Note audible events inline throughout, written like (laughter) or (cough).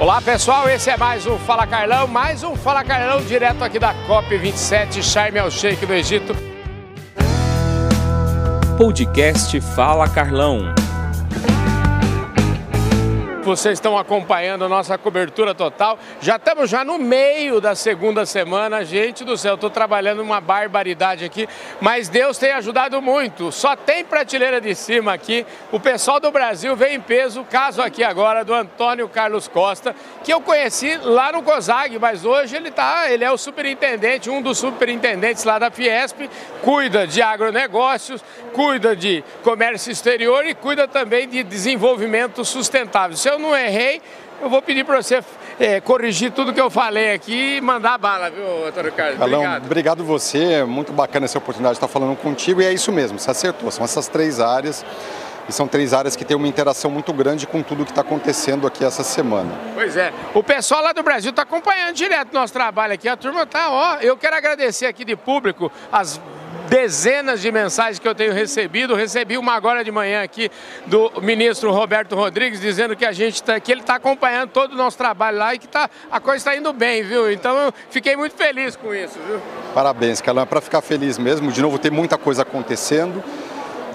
Olá pessoal, esse é mais um Fala Carlão, mais um Fala Carlão direto aqui da COP27, Charme ao Sheik do Egito. Podcast Fala Carlão. Vocês estão acompanhando a nossa cobertura total. Já estamos já no meio da segunda semana. Gente do céu, estou trabalhando uma barbaridade aqui, mas Deus tem ajudado muito. Só tem prateleira de cima aqui. O pessoal do Brasil vem em peso. Caso aqui agora do Antônio Carlos Costa, que eu conheci lá no COSAG, mas hoje ele tá, ele é o superintendente, um dos superintendentes lá da Fiesp, cuida de agronegócios, cuida de comércio exterior e cuida também de desenvolvimento sustentável eu não errei, eu vou pedir para você é, corrigir tudo que eu falei aqui e mandar bala, viu, Antônio Carlos? Carlão, obrigado. obrigado você, muito bacana essa oportunidade de estar falando contigo e é isso mesmo, você acertou, são essas três áreas e são três áreas que têm uma interação muito grande com tudo que está acontecendo aqui essa semana. Pois é. O pessoal lá do Brasil está acompanhando direto o nosso trabalho aqui. A turma está, ó. Eu quero agradecer aqui de público as dezenas de mensagens que eu tenho recebido. Recebi uma agora de manhã aqui do ministro Roberto Rodrigues dizendo que a gente tá, que ele está acompanhando todo o nosso trabalho lá e que tá, a coisa está indo bem, viu? Então eu fiquei muito feliz com isso, viu? Parabéns, Calão. É para ficar feliz mesmo. De novo, tem muita coisa acontecendo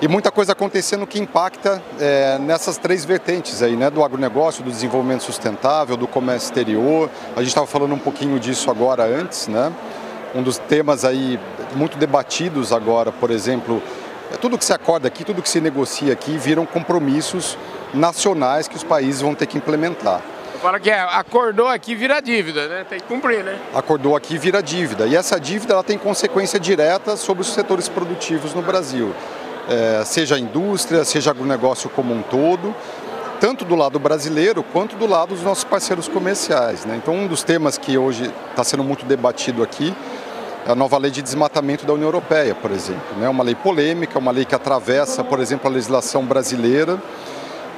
e muita coisa acontecendo que impacta é, nessas três vertentes aí, né? Do agronegócio, do desenvolvimento sustentável, do comércio exterior. A gente estava falando um pouquinho disso agora antes, né? Um dos temas aí muito debatidos agora, por exemplo, é tudo que se acorda aqui, tudo que se negocia aqui, viram compromissos nacionais que os países vão ter que implementar. Fala que é, acordou aqui vira dívida, né? Tem que cumprir, né? Acordou aqui vira dívida. E essa dívida ela tem consequência direta sobre os setores produtivos no Brasil. É, seja a indústria, seja agronegócio como um todo, tanto do lado brasileiro quanto do lado dos nossos parceiros comerciais. Né? Então, um dos temas que hoje está sendo muito debatido aqui a nova lei de desmatamento da União Europeia, por exemplo. É uma lei polêmica, uma lei que atravessa, por exemplo, a legislação brasileira,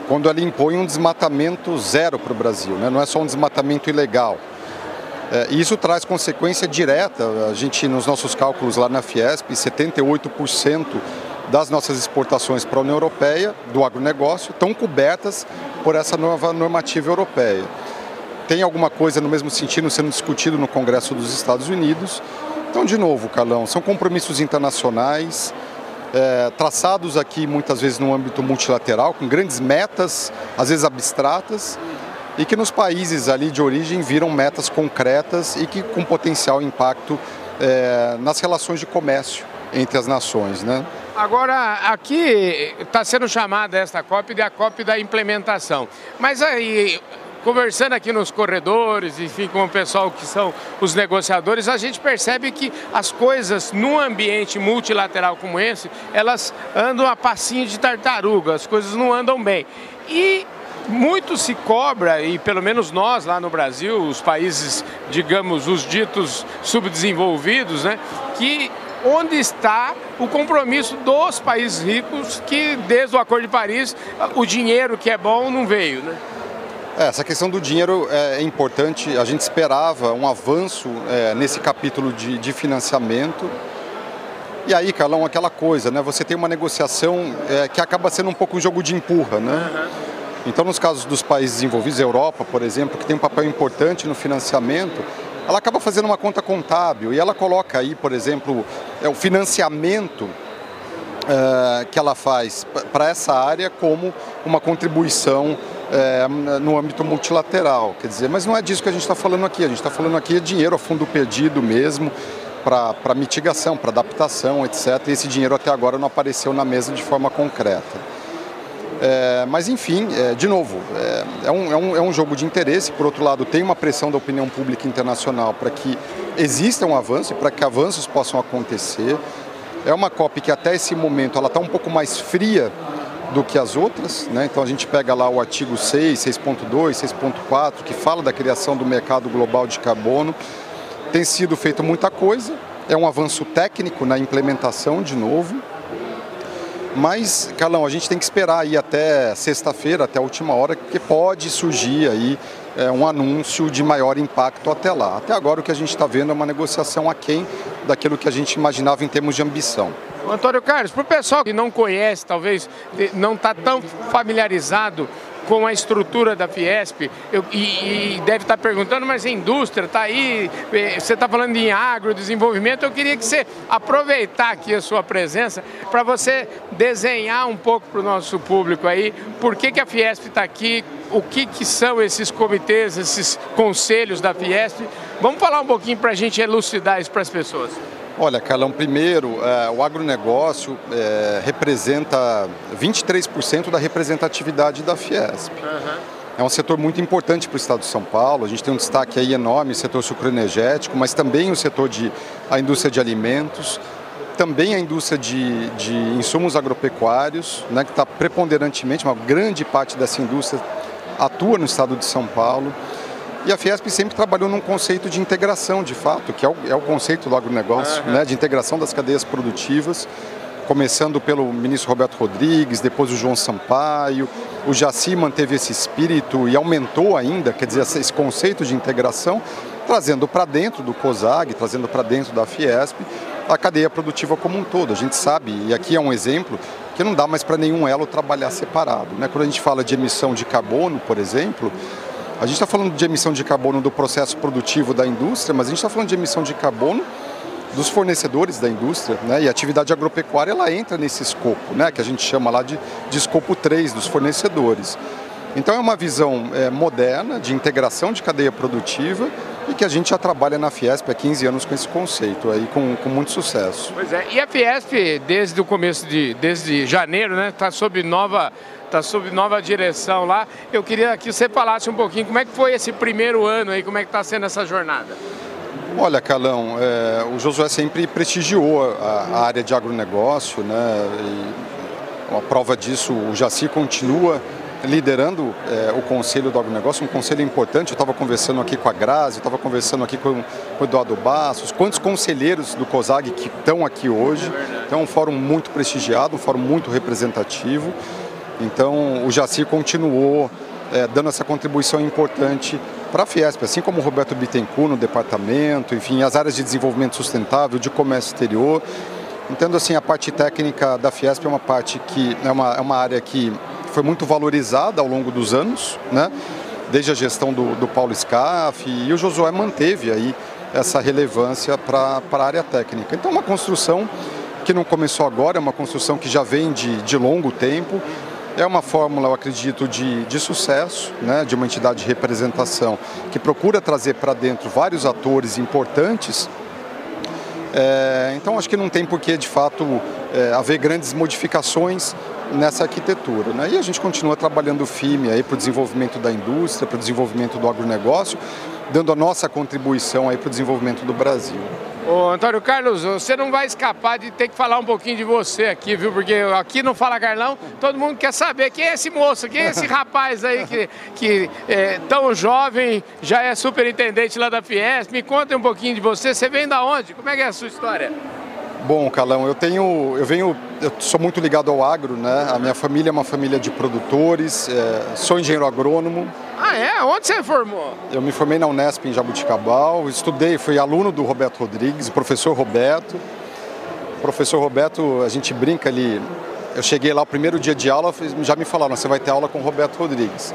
quando ela impõe um desmatamento zero para o Brasil, né? não é só um desmatamento ilegal. É, isso traz consequência direta. A gente, nos nossos cálculos lá na Fiesp, 78% das nossas exportações para a União Europeia, do agronegócio, estão cobertas por essa nova normativa europeia. Tem alguma coisa no mesmo sentido sendo discutido no Congresso dos Estados Unidos, então, de novo, Carlão, são compromissos internacionais, é, traçados aqui muitas vezes no âmbito multilateral, com grandes metas, às vezes abstratas, e que nos países ali de origem viram metas concretas e que com potencial impacto é, nas relações de comércio entre as nações. Né? Agora, aqui está sendo chamada esta COP de a COP da implementação. Mas aí, conversando aqui nos corredores, enfim, com o pessoal que são os negociadores, a gente percebe que as coisas num ambiente multilateral como esse, elas andam a passinho de tartaruga, as coisas não andam bem. E muito se cobra, e pelo menos nós lá no Brasil, os países, digamos, os ditos subdesenvolvidos, né, que onde está o compromisso dos países ricos que desde o Acordo de Paris o dinheiro que é bom não veio, né? É, essa questão do dinheiro é, importante. A gente esperava um avanço é, nesse capítulo de, de, financiamento. E aí, Carlão, aquela coisa, né? Você tem uma negociação é, que acaba sendo um pouco um jogo de empurra, né? Uhum. Então, nos casos dos países desenvolvidos, a Europa, por exemplo, que tem um papel importante no financiamento, ela acaba fazendo uma conta contábil e ela coloca aí, por exemplo, é, o financiamento é, que ela faz para essa área como uma contribuição é, no âmbito multilateral. Quer dizer, mas não é disso que a gente está falando aqui. A gente está falando aqui de dinheiro a fundo perdido mesmo para mitigação, para adaptação, etc. E esse dinheiro até agora não apareceu na mesa de forma concreta. É, mas enfim, é, de novo, é, é, um, é, um, é um jogo de interesse. Por outro lado, tem uma pressão da opinião pública internacional para que exista um avanço, para que avanços possam acontecer. É uma COP que até esse momento ela está um pouco mais fria do que as outras. Né? Então a gente pega lá o artigo 6, 6.2, 6.4, que fala da criação do mercado global de carbono. Tem sido feito muita coisa, é um avanço técnico na implementação de novo. Mas, Carlão, a gente tem que esperar aí até sexta-feira, até a última hora, que pode surgir aí é, um anúncio de maior impacto até lá. Até agora o que a gente está vendo é uma negociação aquém daquilo que a gente imaginava em termos de ambição. Antônio Carlos, para o pessoal que não conhece, talvez não está tão familiarizado com a estrutura da Fiesp, eu, e, e, deve estar perguntando, mas a indústria está aí, eh, você está falando em agrodesenvolvimento, eu queria que você aproveitar aqui a sua presença para você desenhar um pouco para o nosso público aí, por que, que a Fiesp está aqui, o que, que são esses comitês, esses conselhos da Fiesp. Vamos falar um pouquinho para a gente elucidar isso para as pessoas. Olha, Carlão, primeiro, é, o agronegócio é, representa 23% da representatividade da Fiesp. Uhum. É um setor muito importante para o estado de São Paulo. A gente tem um destaque aí enorme, setor sucroenergético, mas também o setor de a indústria de alimentos, também a indústria de, de insumos agropecuários, né, que está preponderantemente, uma grande parte dessa indústria atua no estado de São Paulo. E a Fiesp sempre trabalhou num conceito de integração, de fato, que é o, é o conceito do agronegócio, uhum. né, de integração das cadeias produtivas, começando pelo ministro Roberto Rodrigues, depois o João Sampaio. O Jaci manteve esse espírito e aumentou ainda, quer dizer, esse conceito de integração, trazendo para dentro do COSAG, trazendo para dentro da Fiesp, a cadeia produtiva como um todo. A gente sabe, e aqui é um exemplo, que não dá mais para nenhum elo trabalhar separado. Né? Quando a gente fala de emissão de carbono, por exemplo, a gente está falando de emissão de carbono do processo produtivo da indústria, mas a gente está falando de emissão de carbono dos fornecedores da indústria, né? E a atividade agropecuária ela entra nesse escopo, né? Que a gente chama lá de, de escopo 3 dos fornecedores. Então é uma visão é, moderna de integração de cadeia produtiva e que a gente já trabalha na Fiesp há 15 anos com esse conceito aí com, com muito sucesso. Pois é, e a Fiesp desde o começo de desde janeiro, né, está sob nova está sob nova direção lá. Eu queria que você falasse um pouquinho como é que foi esse primeiro ano aí, como é que está sendo essa jornada. Olha, Calão, é, o Josué sempre prestigiou a, a, área de agronegócio, né? E uma prova disso, o Jaci continua liderando é, o conselho do agronegócio, um conselho importante. Eu estava conversando aqui com a Grazi, estava conversando aqui com, com o Eduardo Bassos, quantos conselheiros do COSAG que estão aqui hoje. Então é um fórum muito prestigiado, um fórum muito representativo. Então, o Jaci continuou é, dando essa contribuição importante para a Fiesp, assim como o Roberto Bittencourt no departamento, enfim, as áreas de desenvolvimento sustentável, de comércio exterior. Entendo assim, a parte técnica da Fiesp é uma parte que é uma, é uma área que foi muito valorizada ao longo dos anos, né? desde a gestão do, do Paulo Scaff, e o Josué manteve aí essa relevância para a área técnica. Então, uma construção que não começou agora, é uma construção que já vem de, de longo tempo, é uma fórmula, eu acredito, de, de sucesso, né, de uma entidade de representação que procura trazer para dentro vários atores importantes. É, então, acho que não tem por que, de fato, é, haver grandes modificações nessa arquitetura. Né? E a gente continua trabalhando firme para o desenvolvimento da indústria, para o desenvolvimento do agronegócio, dando a nossa contribuição para o desenvolvimento do Brasil. Ô, Antônio Carlos, você não vai escapar de ter que falar um pouquinho de você aqui, viu? Porque aqui no Fala Carlão, todo mundo quer saber quem é esse moço, quem é esse (laughs) rapaz aí que, que é tão jovem, já é superintendente lá da Fiesp. Me conta um pouquinho de você. Você vem da onde? Como é que é a sua história? Bom, Calão, eu tenho, eu venho, eu sou muito ligado ao agro, né? A minha família é uma família de produtores, é, sou engenheiro agrônomo, ah, é? Onde você formou? Eu me formei na Unesp em Jabuticabal, estudei, fui aluno do Roberto Rodrigues, professor Roberto. O professor Roberto, a gente brinca ali, eu cheguei lá o primeiro dia de aula, já me falaram, você vai ter aula com o Roberto Rodrigues.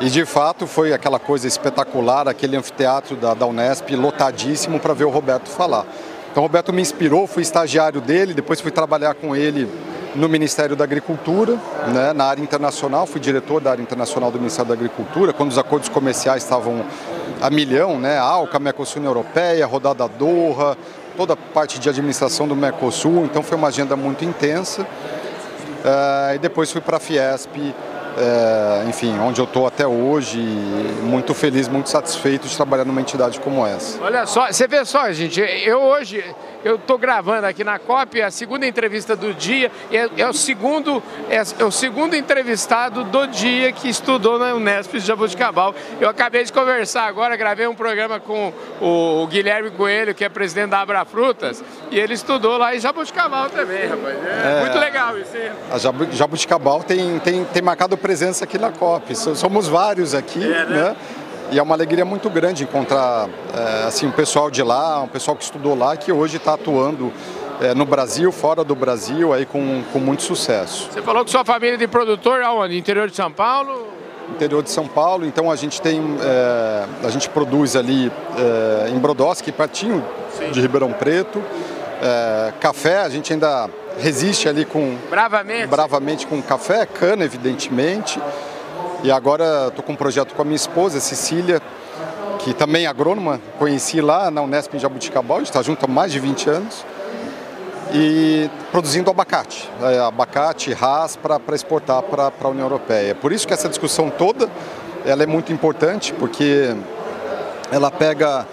E de fato foi aquela coisa espetacular, aquele anfiteatro da, da Unesp lotadíssimo para ver o Roberto falar. Então o Roberto me inspirou, fui estagiário dele, depois fui trabalhar com ele no Ministério da Agricultura, né, na área internacional, fui diretor da área internacional do Ministério da Agricultura, quando os acordos comerciais estavam a milhão, né, ALCA, Mercosul Europeia, a rodada Doha, toda a parte de administração do Mercosul, então foi uma agenda muito intensa. Uh, e depois fui para a Fiesp, é, enfim, onde eu estou até hoje, muito feliz, muito satisfeito de trabalhar numa entidade como essa. Olha só, você vê só, gente, eu hoje eu estou gravando aqui na COP a segunda entrevista do dia, é, é o segundo é, é, o segundo entrevistado do dia que estudou na Unesp de Jabuticabal. Eu acabei de conversar agora, gravei um programa com o, o Guilherme Coelho, que é presidente da Abra Frutas, e ele estudou lá em Jabuticabal também, rapaz. É, é muito legal isso aí. A Jabuticabal tem, tem, tem marcado presença aqui na COP. Somos vários aqui, é, né? né? E é uma alegria muito grande encontrar é, assim, um pessoal de lá, um pessoal que estudou lá, que hoje está atuando é, no Brasil, fora do Brasil, aí com, com muito sucesso. Você falou que sua família é de produtor aonde? Interior de São Paulo? interior de São Paulo, então a gente tem, é, a gente produz ali é, em Brodowski, pertinho Sim. de Ribeirão Preto. Café, a gente ainda resiste ali com... Bravamente? Bravamente com café, cana, evidentemente. E agora estou com um projeto com a minha esposa, Cecília, que também é agrônoma, conheci lá na Unesp em Jabuticabal, a gente está junto há mais de 20 anos e produzindo abacate, é, abacate, ras para exportar para a União Europeia. Por isso que essa discussão toda ela é muito importante, porque ela pega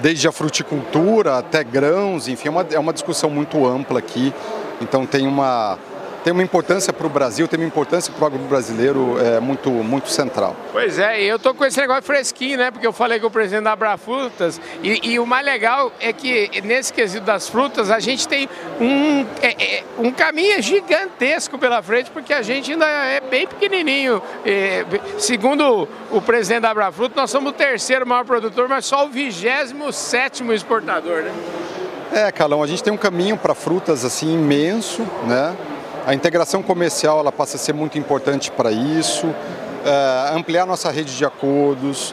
desde a fruticultura até grãos, enfim, é uma, é uma discussão muito ampla aqui. Então tem uma, tem uma importância para o Brasil, tem uma importância para o brasileiro é, muito, muito central. Pois é, e eu estou com esse negócio fresquinho, né? Porque eu falei com o presidente da Abrafrutas e, e o mais legal é que nesse quesito das frutas a gente tem um, é, é, um caminho gigantesco pela frente, porque a gente ainda é bem pequenininho. É, segundo o presidente da Abrafrutas, nós somos o terceiro maior produtor, mas só o vigésimo sétimo exportador, né? É, Calão, a gente tem um caminho para frutas assim imenso, né? A integração comercial ela passa a ser muito importante para isso, é, ampliar nossa rede de acordos,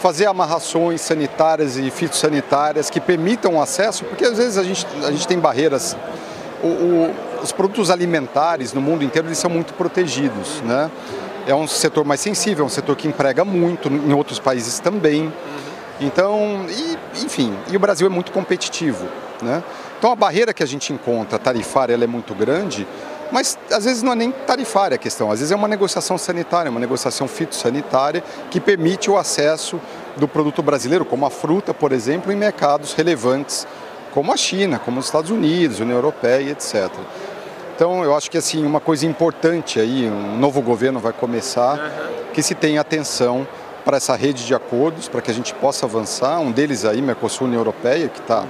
fazer amarrações sanitárias e fitossanitárias que permitam o acesso, porque às vezes a gente, a gente tem barreiras. O, o, os produtos alimentares no mundo inteiro eles são muito protegidos, né? É um setor mais sensível, é um setor que emprega muito, em outros países também. Então, e, enfim, e o Brasil é muito competitivo, né? Então a barreira que a gente encontra tarifária ela é muito grande mas às vezes não é nem tarifária a questão, às vezes é uma negociação sanitária, uma negociação fitossanitária que permite o acesso do produto brasileiro, como a fruta, por exemplo, em mercados relevantes como a China, como os Estados Unidos, União Europeia, etc. Então eu acho que assim uma coisa importante aí, um novo governo vai começar, que se tenha atenção para essa rede de acordos, para que a gente possa avançar. Um deles aí, Mercosul União Europeia, que está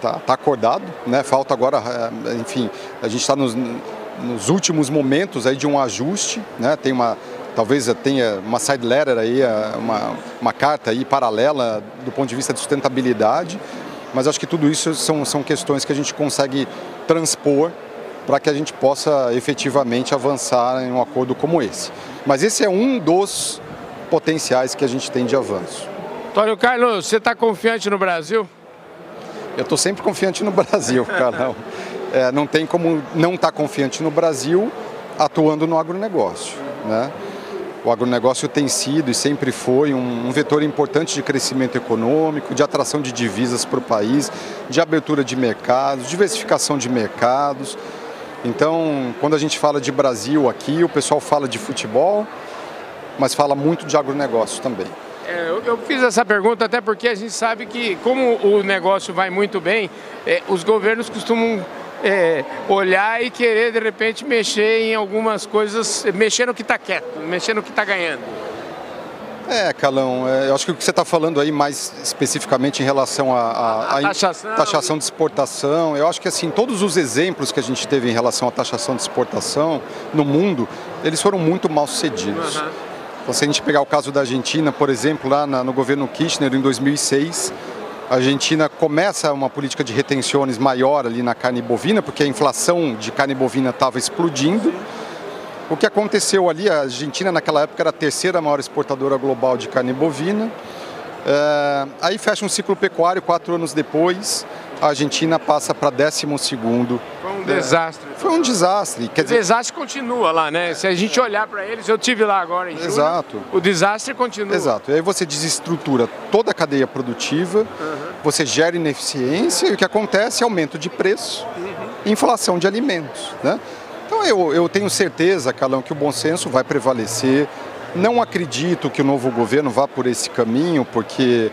tá, tá acordado, né? Falta agora, eh, enfim, a gente está nos nos últimos momentos aí de um ajuste, né? Tem uma talvez tenha uma side letter aí, uma, uma carta aí paralela do ponto de vista de sustentabilidade, mas acho que tudo isso são, são questões que a gente consegue transpor para que a gente possa efetivamente avançar em um acordo como esse. Mas esse é um dos potenciais que a gente tem de avanço. Antônio Carlos, você está confiante no Brasil? Eu estou sempre confiante no Brasil, (laughs) Carlão é, não tem como não estar tá confiante no Brasil atuando no agronegócio. Né? O agronegócio tem sido e sempre foi um, um vetor importante de crescimento econômico, de atração de divisas para o país, de abertura de mercados, diversificação de mercados. Então, quando a gente fala de Brasil aqui, o pessoal fala de futebol, mas fala muito de agronegócio também. É, eu, eu, fiz essa pergunta até porque a gente sabe que, como o negócio vai muito bem, é, os governos costumam é, olhar e querer de repente mexer em algumas coisas, mexer no que está quieto, mexer no que está ganhando. É, Calão, é, eu acho que o que você está falando aí mais especificamente em relação à taxação. taxação de exportação, eu acho que assim, todos os exemplos que a gente teve em relação à taxação de exportação no mundo, eles foram muito mal sucedidos. Uhum. Então, se a gente pegar o caso da Argentina, por exemplo, lá na, no governo Kirchner em 2006, a Argentina começa uma política de retenções maior ali na carne bovina, porque a inflação de carne bovina estava explodindo. O que aconteceu ali, a Argentina naquela época era a terceira maior exportadora global de carne bovina. É, aí fecha um ciclo pecuário, quatro anos depois, a Argentina passa para 12 segundo. Foi um desastre. Foi um desastre. Quer o dizer... desastre continua lá, né? Se a gente olhar para eles, eu tive lá agora em junho, Exato. o desastre continua. Exato. E aí você desestrutura toda a cadeia produtiva, uhum. você gera ineficiência e o que acontece é aumento de preço uhum. e inflação de alimentos, né? Então eu, eu tenho certeza, Calão, que o bom senso vai prevalecer. Não acredito que o novo governo vá por esse caminho, porque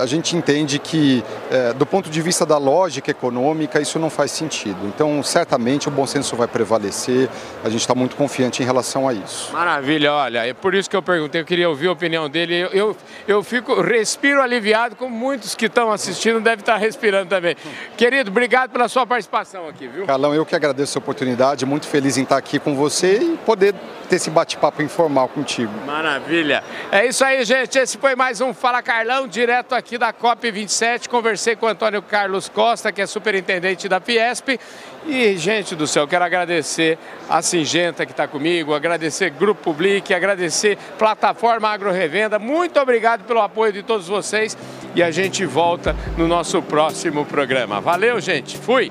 a gente entende que, é, do ponto de vista da lógica econômica, isso não faz sentido. Então, certamente, o bom senso vai prevalecer, a gente está muito confiante em relação a isso. Maravilha, olha, é por isso que eu perguntei, eu queria ouvir a opinião dele. Eu, eu, eu fico, respiro aliviado, como muitos que estão assistindo devem estar respirando também. Querido, obrigado pela sua participação aqui, viu? Carlão, eu que agradeço a oportunidade, muito feliz em estar aqui com você e poder ter esse bate-papo informal contigo. Maravilha. É isso aí, gente. Esse foi mais um Fala Fala Carlão, direto aqui da COP27. Conversei com o Antônio Carlos Costa, que é superintendente da Fiesp. E, gente do céu, quero agradecer a Singenta que está comigo, agradecer Grupo Public, agradecer Plataforma Agro Revenda. Muito obrigado pelo apoio de todos vocês e a gente volta no nosso próximo programa. Valeu, gente. Fui!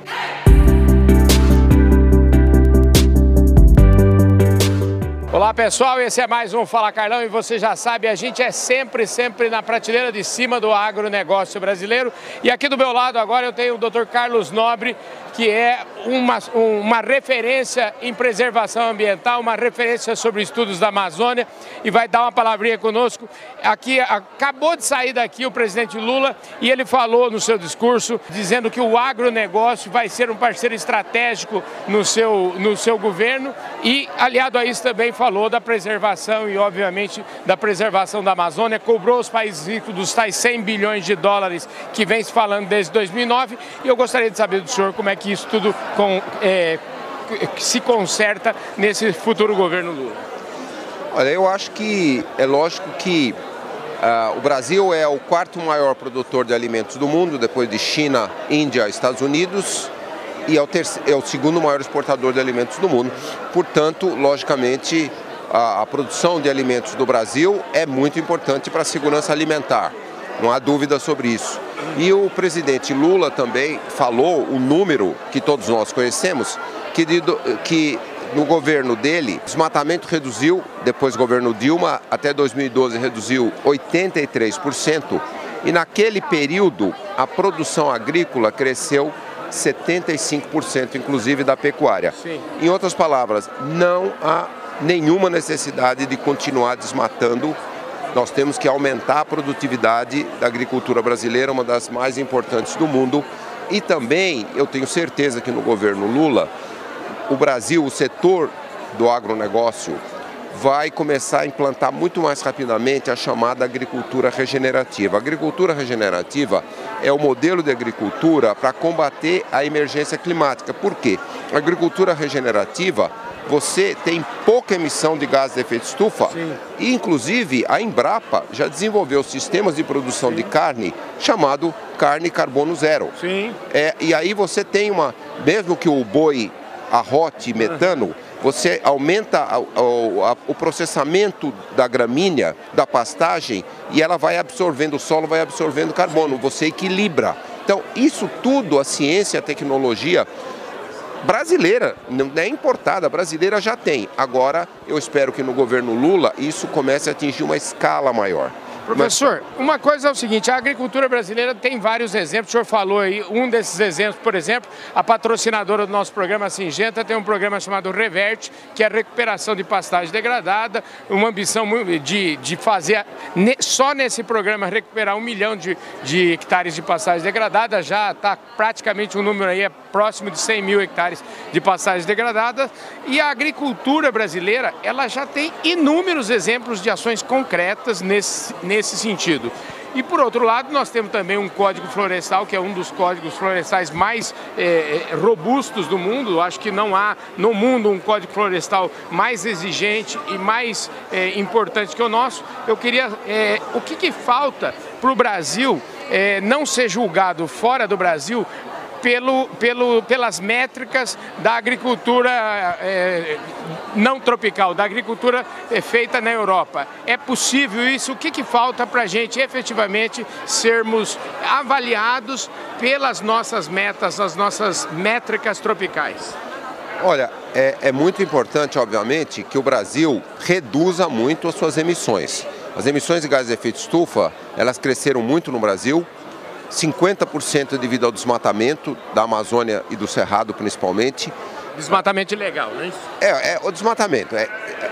Olá pessoal, esse é mais um Fala Carlão e você já sabe, a gente é sempre, sempre na prateleira de cima do agronegócio brasileiro. E aqui do meu lado agora eu tenho o Dr. Carlos Nobre, que é uma, uma referência em preservação ambiental, uma referência sobre estudos da Amazônia e vai dar uma palavrinha conosco. Aqui acabou de sair daqui o presidente Lula e ele falou no seu discurso dizendo que o agronegócio vai ser um parceiro estratégico no seu, no seu governo e aliado a isso também falou da preservação e obviamente da preservação da Amazônia, cobrou os países ricos dos tais 100 bilhões de dólares que vem se falando desde 2009 e eu gostaria de saber do senhor como é que que isso tudo com, é, se conserta nesse futuro governo Lula? Olha, eu acho que é lógico que uh, o Brasil é o quarto maior produtor de alimentos do mundo, depois de China, Índia, Estados Unidos, e é o, é o segundo maior exportador de alimentos do mundo. Portanto, logicamente, a, a produção de alimentos do Brasil é muito importante para a segurança alimentar. Não há dúvida sobre isso. E o presidente Lula também falou o número que todos nós conhecemos, que, de, que no governo dele, o desmatamento reduziu, depois do governo Dilma, até 2012 reduziu 83%, e naquele período a produção agrícola cresceu 75%, inclusive da pecuária. Sim. Em outras palavras, não há nenhuma necessidade de continuar desmatando nós temos que aumentar a produtividade da agricultura brasileira, uma das mais importantes do mundo. E também, eu tenho certeza que no governo Lula, o Brasil, o setor do agronegócio, vai começar a implantar muito mais rapidamente a chamada agricultura regenerativa. A agricultura regenerativa é o modelo de agricultura para combater a emergência climática. Por quê? A agricultura regenerativa você tem pouca emissão de gás de efeito estufa Sim. e inclusive a Embrapa já desenvolveu sistemas de produção Sim. de carne chamado carne carbono zero. Sim. É, e aí você tem uma, mesmo que o boi arrote metano, você aumenta a, a, a, o processamento da gramínea, da pastagem, e ela vai absorvendo, o solo vai absorvendo carbono, você equilibra. Então, isso tudo, a ciência, a tecnologia, brasileira, não é importada, brasileira já tem. Agora, eu espero que no governo Lula isso comece a atingir uma escala maior. Professor, uma coisa é o seguinte, a agricultura brasileira tem vários exemplos, o senhor falou aí, um desses exemplos, por exemplo, a patrocinadora do nosso programa Singenta tem um programa chamado Reverte, que é a recuperação de pastagem degradada, uma ambição de, de fazer, só nesse programa, recuperar um milhão de, de hectares de pastagem degradada, já está praticamente um número aí, é próximo de 100 mil hectares de pastagem degradada, e a agricultura brasileira, ela já tem inúmeros exemplos de ações concretas nesse, nesse nesse sentido. E por outro lado, nós temos também um código florestal, que é um dos códigos florestais mais é, robustos do mundo. Acho que não há no mundo um código florestal mais exigente e mais é, importante que o nosso. Eu queria. É, o que, que falta para o Brasil não ser julgado fora do Brasil pelo, pelo, pelas métricas da agricultura é, não tropical, da agricultura é, feita na Europa. É possível isso? O que, que falta para a gente efetivamente sermos avaliados pelas nossas metas, as nossas métricas tropicais? Olha, é, é muito importante, obviamente, que o Brasil reduza muito as suas emissões. As emissões de gases de efeito estufa, elas cresceram muito no Brasil, 50% devido ao desmatamento da Amazônia e do Cerrado principalmente. Desmatamento ilegal, não é isso? É, é o desmatamento. É,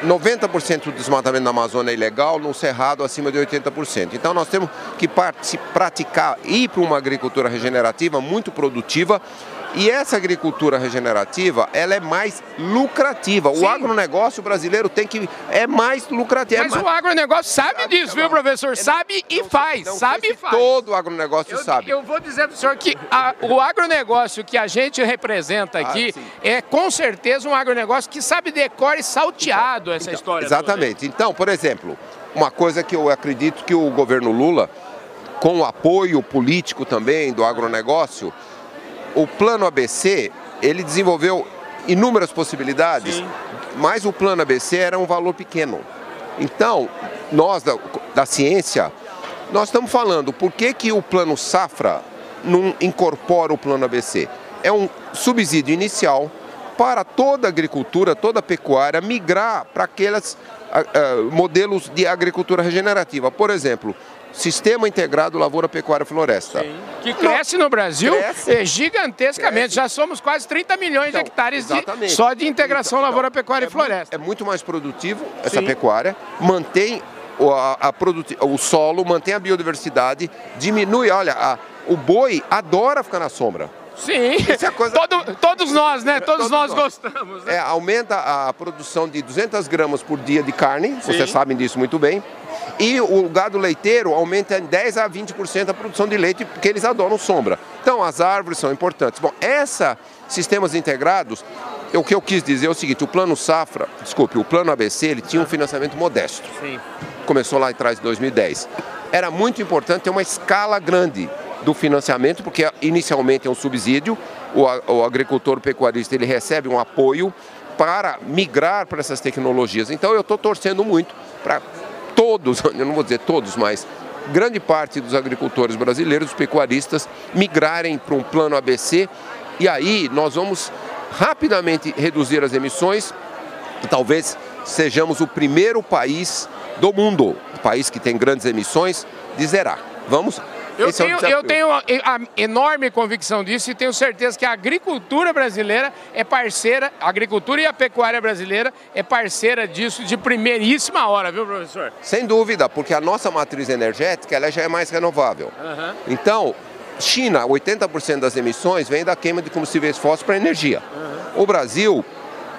90% do desmatamento na Amazônia é ilegal, no Cerrado acima de 80%. Então nós temos que praticar, ir para uma agricultura regenerativa muito produtiva e essa agricultura regenerativa, ela é mais lucrativa. Sim. O agronegócio brasileiro tem que é mais lucrativo. Mas é mais... o agronegócio sabe, sabe disso, viu, professor? Sabe e não, faz, não sabe e faz. Todo o agronegócio eu, sabe. Eu vou dizer para o senhor que a, o agronegócio que a gente representa aqui ah, é com certeza um agronegócio que sabe decore salteado essa então, história. Exatamente. Então, por exemplo, uma coisa que eu acredito que o governo Lula, com o apoio político também do agronegócio, o plano ABC, ele desenvolveu inúmeras possibilidades, Sim. mas o plano ABC era um valor pequeno. Então, nós da, da ciência, nós estamos falando por que, que o plano Safra não incorpora o plano ABC. É um subsídio inicial para toda a agricultura, toda a pecuária migrar para aqueles uh, uh, modelos de agricultura regenerativa. Por exemplo, Sistema Integrado Lavoura Pecuária Floresta. Sim. Que cresce no Brasil cresce, gigantescamente. Cresce. Já somos quase 30 milhões então, de hectares de, só de integração então, Lavoura Pecuária é e Floresta. É muito mais produtivo essa Sim. pecuária, mantém o, a, a o solo, mantém a biodiversidade, diminui, olha, a, o boi adora ficar na sombra. Sim, é coisa... Todo, todos nós, né? Todos, todos nós, nós, gostamos. Né? É, aumenta a produção de 200 gramas por dia de carne, Sim. vocês sabem disso muito bem. E o gado leiteiro aumenta em 10 a 20% a produção de leite, porque eles adoram sombra. Então, as árvores são importantes. Bom, essa sistemas integrados, o que eu quis dizer é o seguinte, o plano Safra, desculpe, o plano ABC, ele tinha um financiamento modesto. Sim. Começou lá atrás de 2010. Era muito importante ter uma escala grande do financiamento, porque inicialmente é um subsídio, o, o agricultor o pecuarista ele recebe um apoio para migrar para essas tecnologias. Então eu estou torcendo muito para todos, (laughs) eu não vou dizer todos, mas grande parte dos agricultores brasileiros, os pecuaristas, migrarem para um plano ABC e aí nós vamos rapidamente reduzir as emissões e talvez sejamos o primeiro país do mundo, país que tem grandes emissões, de zerar. Vamos eu Esse tenho, é eu tenho a, a, enorme convicção disso e tenho certeza que a agricultura brasileira é parceira, a agricultura e a pecuária brasileira é parceira disso de primeiríssima hora, viu, professor? Sem dúvida, porque a nossa matriz energética ela já é mais renovável. Uhum. Então, China, 80% das emissões vem da queima de combustíveis fósseis para energia. Uhum. O Brasil,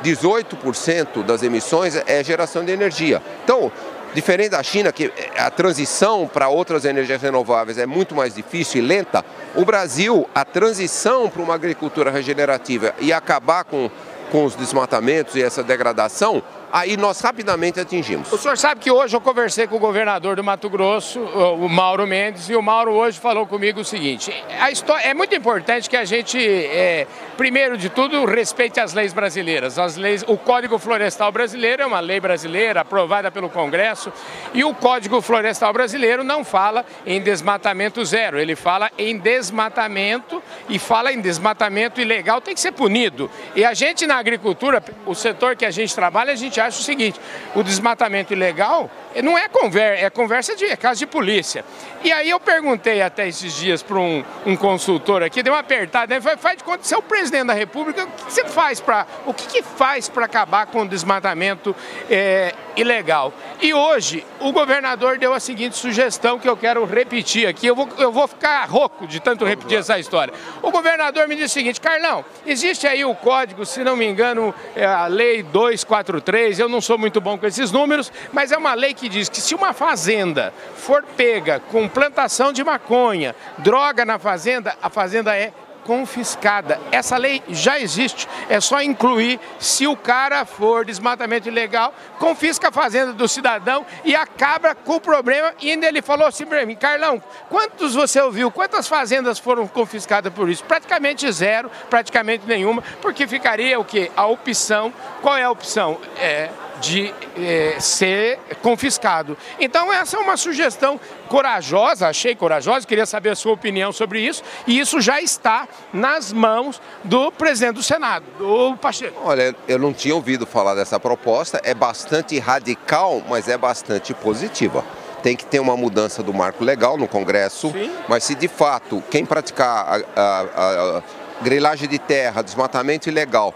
18% das emissões é geração de energia. Então, Diferente da China, que a transição para outras energias renováveis é muito mais difícil e lenta, o Brasil, a transição para uma agricultura regenerativa e acabar com, com os desmatamentos e essa degradação aí nós rapidamente atingimos. O senhor sabe que hoje eu conversei com o governador do Mato Grosso, o Mauro Mendes, e o Mauro hoje falou comigo o seguinte: a história, é muito importante que a gente, é, primeiro de tudo, respeite as leis brasileiras. As leis, o Código Florestal Brasileiro é uma lei brasileira aprovada pelo Congresso, e o Código Florestal Brasileiro não fala em desmatamento zero, ele fala em desmatamento e fala em desmatamento ilegal, tem que ser punido. E a gente na agricultura, o setor que a gente trabalha, a gente gente acha o seguinte, o desmatamento ilegal não é conversa, é conversa de é caso de polícia. E aí eu perguntei até esses dias para um, um, consultor aqui, deu uma apertada, ele falou, faz de conta, você é o presidente da república, o que você faz para, o que, que faz para acabar com o desmatamento é, ilegal? E hoje o governador deu a seguinte sugestão que eu quero repetir aqui, eu vou, eu vou ficar rouco de tanto repetir essa história. O governador me disse o seguinte, Carlão, existe aí o código, se não me engano, é a lei 243, eu não sou muito bom com esses números, mas é uma lei que diz que se uma fazenda for pega com plantação de maconha, droga na fazenda, a fazenda é confiscada. Essa lei já existe, é só incluir se o cara for desmatamento ilegal, confisca a fazenda do cidadão e acaba com o problema. E ainda ele falou assim para mim, Carlão, quantos você ouviu, quantas fazendas foram confiscadas por isso? Praticamente zero, praticamente nenhuma, porque ficaria o quê? A opção, qual é a opção? É de é, ser confiscado. Então essa é uma sugestão corajosa, achei corajosa, queria saber a sua opinião sobre isso, e isso já está nas mãos do presidente do Senado, do Pacheco. Olha, eu não tinha ouvido falar dessa proposta, é bastante radical, mas é bastante positiva tem que ter uma mudança do marco legal no Congresso, Sim. mas se de fato quem praticar a, a, a, a grilagem de terra, desmatamento ilegal,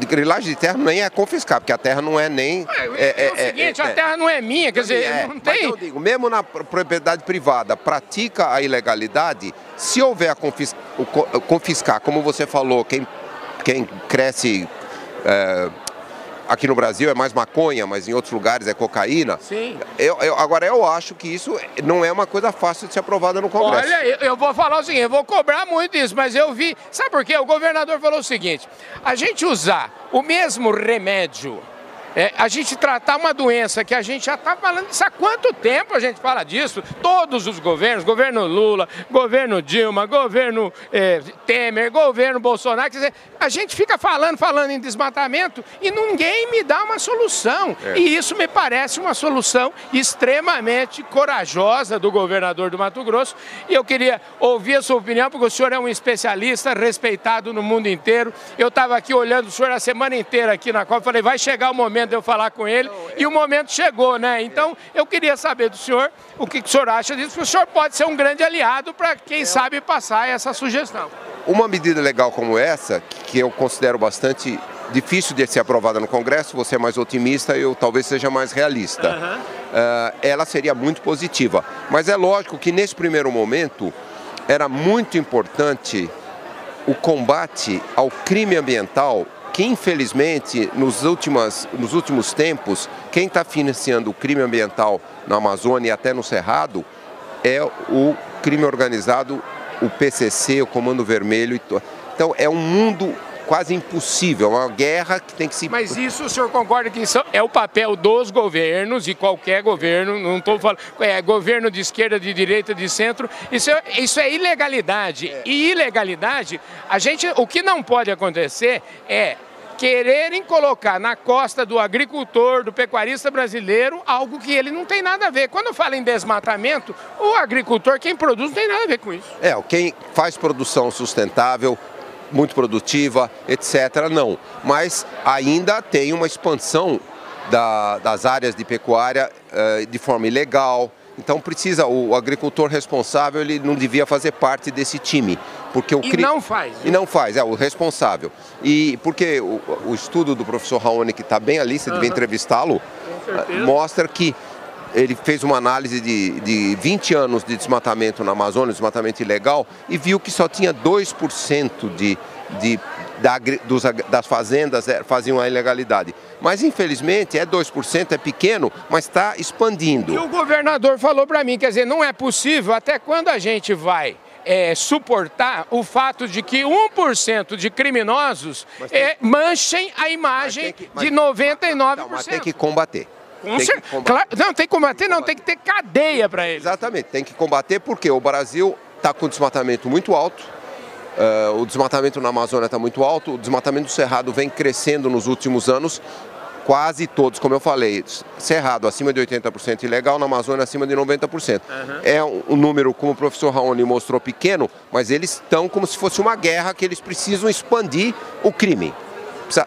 grilagem de terra nem é confiscar, porque a terra não é nem. É, é, é, é o seguinte, é, a terra não é minha, quer dizer, é, não tem. Mas eu digo, mesmo na propriedade privada, pratica a ilegalidade, se houver a confiscar, confiscar como você falou, quem, quem cresce é, aqui no Brasil é mais maconha, mas em outros lugares é cocaína. Sim. Eu, eu, agora, eu acho que isso não é uma coisa fácil de ser aprovada no Congresso. Olha, eu, eu vou falar o seguinte, eu vou cobrar muito isso, mas eu vi... Sabe por quê? O governador falou o seguinte, a gente usar o mesmo remédio é, a gente tratar uma doença que a gente já está falando disso há quanto tempo a gente fala disso? Todos os governos, governo Lula, governo Dilma, governo é, Temer, governo Bolsonaro, quer dizer, a gente fica falando, falando em desmatamento e ninguém me dá uma solução. É. E isso me parece uma solução extremamente corajosa do governador do Mato Grosso. E eu queria ouvir a sua opinião, porque o senhor é um especialista respeitado no mundo inteiro. Eu estava aqui olhando o senhor a semana inteira aqui na Copa, falei, vai chegar o momento de eu falar com ele, e o momento chegou, né? Então, eu queria saber do senhor o que o senhor acha disso, porque o senhor pode ser um grande aliado para, quem sabe, passar essa sugestão. Uma medida legal como essa, que eu considero bastante difícil de ser aprovada no Congresso, você é mais otimista, eu talvez seja mais realista. Uhum. Uh, ela seria muito positiva. Mas é lógico que nesse primeiro momento era muito importante o combate ao crime ambiental que infelizmente nos, últimas, nos últimos tempos, quem está financiando o crime ambiental na Amazônia e até no Cerrado é o crime organizado, o PCC, o Comando Vermelho. Então é um mundo quase impossível, uma guerra que tem que se... Mas isso o senhor concorda que isso é o papel dos governos, e qualquer governo, não estou falando, é governo de esquerda, de direita, de centro, isso é, isso é ilegalidade. É. E ilegalidade, a gente, o que não pode acontecer é quererem colocar na costa do agricultor, do pecuarista brasileiro, algo que ele não tem nada a ver. Quando fala em desmatamento, o agricultor, quem produz, não tem nada a ver com isso. É, quem faz produção sustentável, muito produtiva, etc., não. Mas ainda tem uma expansão da, das áreas de pecuária uh, de forma ilegal. Então precisa, o agricultor responsável ele não devia fazer parte desse time. Porque o e não faz. E não faz, é o responsável. E porque o, o estudo do professor Raoni, que está bem ali, você uhum. deve entrevistá-lo, mostra que ele fez uma análise de, de 20 anos de desmatamento na Amazônia, desmatamento ilegal, e viu que só tinha 2% de, de, da, dos, das fazendas é, faziam a ilegalidade. Mas infelizmente é 2%, é pequeno, mas está expandindo. E o governador falou para mim, quer dizer, não é possível, até quando a gente vai é, suportar o fato de que 1% de criminosos é, manchem a imagem que, mas, de 99%. Não, mas tem que combater. Com certeza. Claro, não, tem que combater, não, tem que ter cadeia para eles. Exatamente, tem que combater porque o Brasil está com desmatamento muito alto, uh, o desmatamento na Amazônia está muito alto, o desmatamento do Cerrado vem crescendo nos últimos anos, quase todos, como eu falei, Cerrado acima de 80% ilegal, na Amazônia acima de 90%. Uhum. É um, número, como o professor Raoni mostrou, pequeno, mas eles estão como se fosse uma guerra que eles precisam expandir o crime.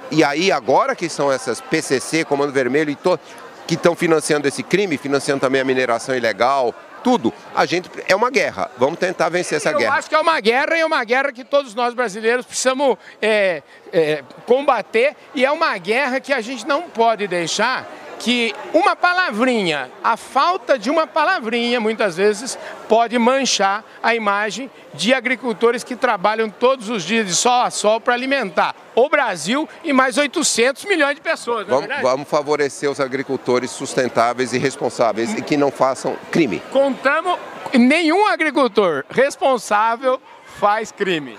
E aí agora que são essas PCC, Comando Vermelho e to que estão financiando esse crime, financiando também a mineração ilegal, tudo. A gente é uma guerra. Vamos tentar vencer essa Eu guerra. Eu acho que é uma guerra e é uma guerra que todos nós brasileiros precisamos é, é, combater e é uma guerra que a gente não pode deixar que uma palavrinha, a falta de uma palavrinha, muitas vezes, pode manchar a imagem de agricultores que trabalham todos os dias de sol a sol para alimentar o Brasil e mais 800 milhões de pessoas. É vamos, é vamos, favorecer os agricultores sustentáveis e responsáveis e que não façam crime. Contamos, nenhum agricultor responsável faz crime.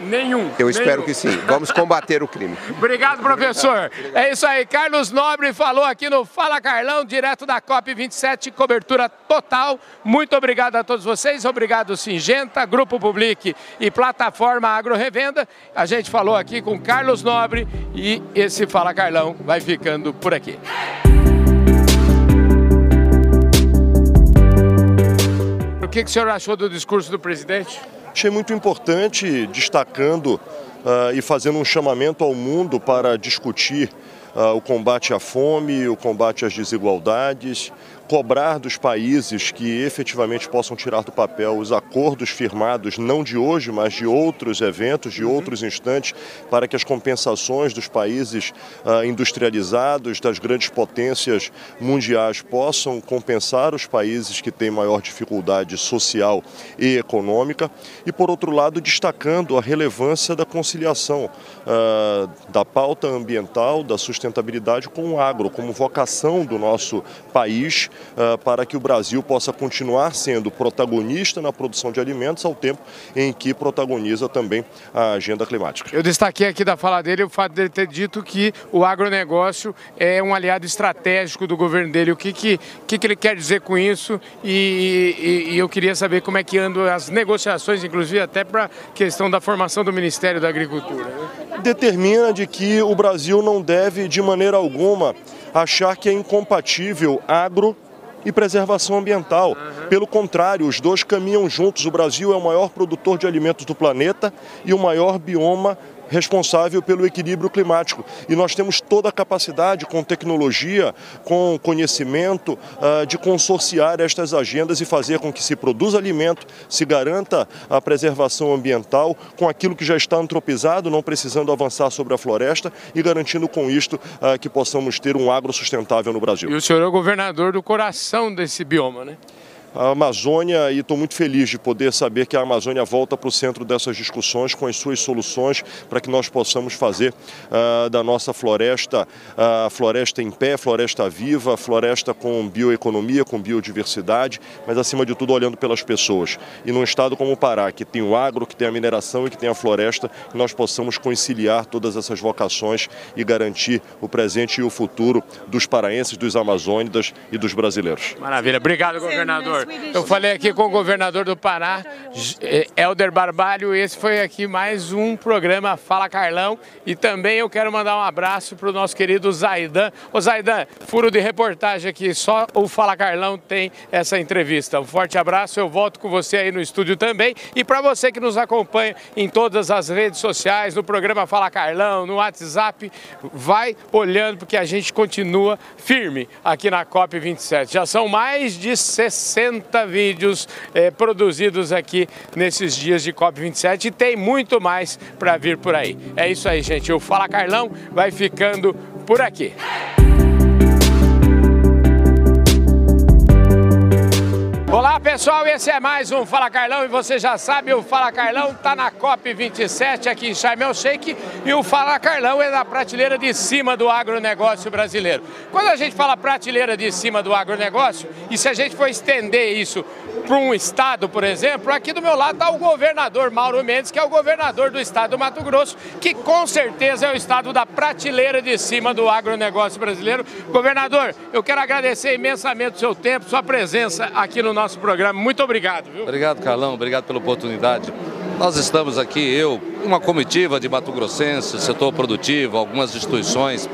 Nenhum. Eu espero nenhum. que sim. Vamos combater o crime. (laughs) Obrigado, professor. Obrigado. É isso aí. Carlos Nobre falou aqui no Fala Carlão, direto da COP27, cobertura total. Muito obrigado a todos vocês. Obrigado, Singenta, Grupo Public e Plataforma Agro Revenda. A gente falou aqui com Carlos Nobre e esse Fala Carlão vai ficando por aqui. O que, que o senhor achou do discurso do presidente? Achei muito importante, destacando uh, e fazendo um chamamento ao mundo para discutir uh, o combate à fome, o combate às desigualdades, cobrar dos países que efetivamente possam tirar do papel os acordos firmados, não de hoje, mas de outros eventos, de uhum. outros instantes, para que as compensações dos países uh, industrializados, das grandes potências mundiais, possam compensar os países que têm maior dificuldade social e econômica. E, por outro lado, destacando a relevância da conciliação uh, da pauta ambiental, da sustentabilidade com o agro, como vocação do nosso país para que o Brasil possa continuar sendo protagonista na produção de alimentos ao tempo em que protagoniza também a agenda climática. Eu destaquei aqui da fala dele o fato dele ter dito que o agronegócio é um aliado estratégico do governo dele. O que, que, que, que ele quer dizer com isso? E, e, e eu queria saber como é que andam as negociações, inclusive até para a questão da formação do Ministério da Agricultura. Determina de que o Brasil não deve, de maneira alguma, achar que é incompatível agro e preservação ambiental. Uhum. Pelo contrário, os dois caminham juntos. O Brasil é o maior produtor de alimentos do planeta e o maior bioma responsável pelo equilíbrio climático. E nós temos toda a capacidade, com tecnologia, com conhecimento, ah, de consorciar estas agendas e fazer com que se produza alimento, se garanta a preservação ambiental com aquilo que já está antropizado, não precisando avançar sobre a floresta e garantindo com isto ah, que possamos ter um agro sustentável no Brasil. E o senhor é o governador do coração desse bioma, né? A Amazônia e estou muito feliz de poder saber que a Amazônia volta para o centro dessas discussões com as suas soluções para que nós possamos fazer uh, da nossa floresta uh, floresta em pé, floresta viva, floresta com bioeconomia, com biodiversidade, mas acima de tudo olhando pelas pessoas. E num estado como o Pará, que tem o agro, que tem a mineração e que tem a floresta, que nós possamos conciliar todas essas vocações e garantir o presente e o futuro dos paraenses, dos amazônidas e dos brasileiros. Maravilha. Obrigado, governador. Eu falei aqui com o governador do Pará, Helder Barbalho, esse foi aqui mais um programa Fala Carlão e também eu quero mandar um abraço para o nosso querido Zaidan. Ô Zaidan, furo de reportagem aqui, só o Fala Carlão tem essa entrevista. Um forte abraço, eu volto com você aí no estúdio também e para você que nos acompanha em todas as redes sociais, no programa Fala Carlão, no WhatsApp, vai olhando porque a gente continua firme aqui na COP27. Já são mais de 60 60 vídeos é, produzidos aqui nesses dias de COP27 e tem muito mais para vir por aí. É isso aí, gente. O Fala Carlão vai ficando por aqui. Olá pessoal, esse é mais um Fala Carlão e você já sabe, o Fala Carlão está na COP27 aqui em Sharm el Sheikh e o Fala Carlão é na prateleira de cima do agronegócio brasileiro. Quando a gente fala prateleira de cima do agronegócio, e se a gente for estender isso para um estado, por exemplo, aqui do meu lado está o governador Mauro Mendes, que é o governador do estado do Mato Grosso, que com certeza é o estado da prateleira de cima do agronegócio brasileiro. Governador, eu quero agradecer imensamente o seu tempo, sua presença aqui no nosso programa. Muito obrigado. Viu? Obrigado, Carlão. Obrigado pela oportunidade. Nós estamos aqui, eu, uma comitiva de Mato Grossense, setor produtivo, algumas instituições,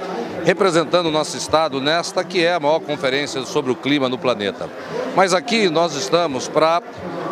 representando o nosso estado nesta que é a maior conferência sobre o clima no planeta. Mas aqui nós estamos para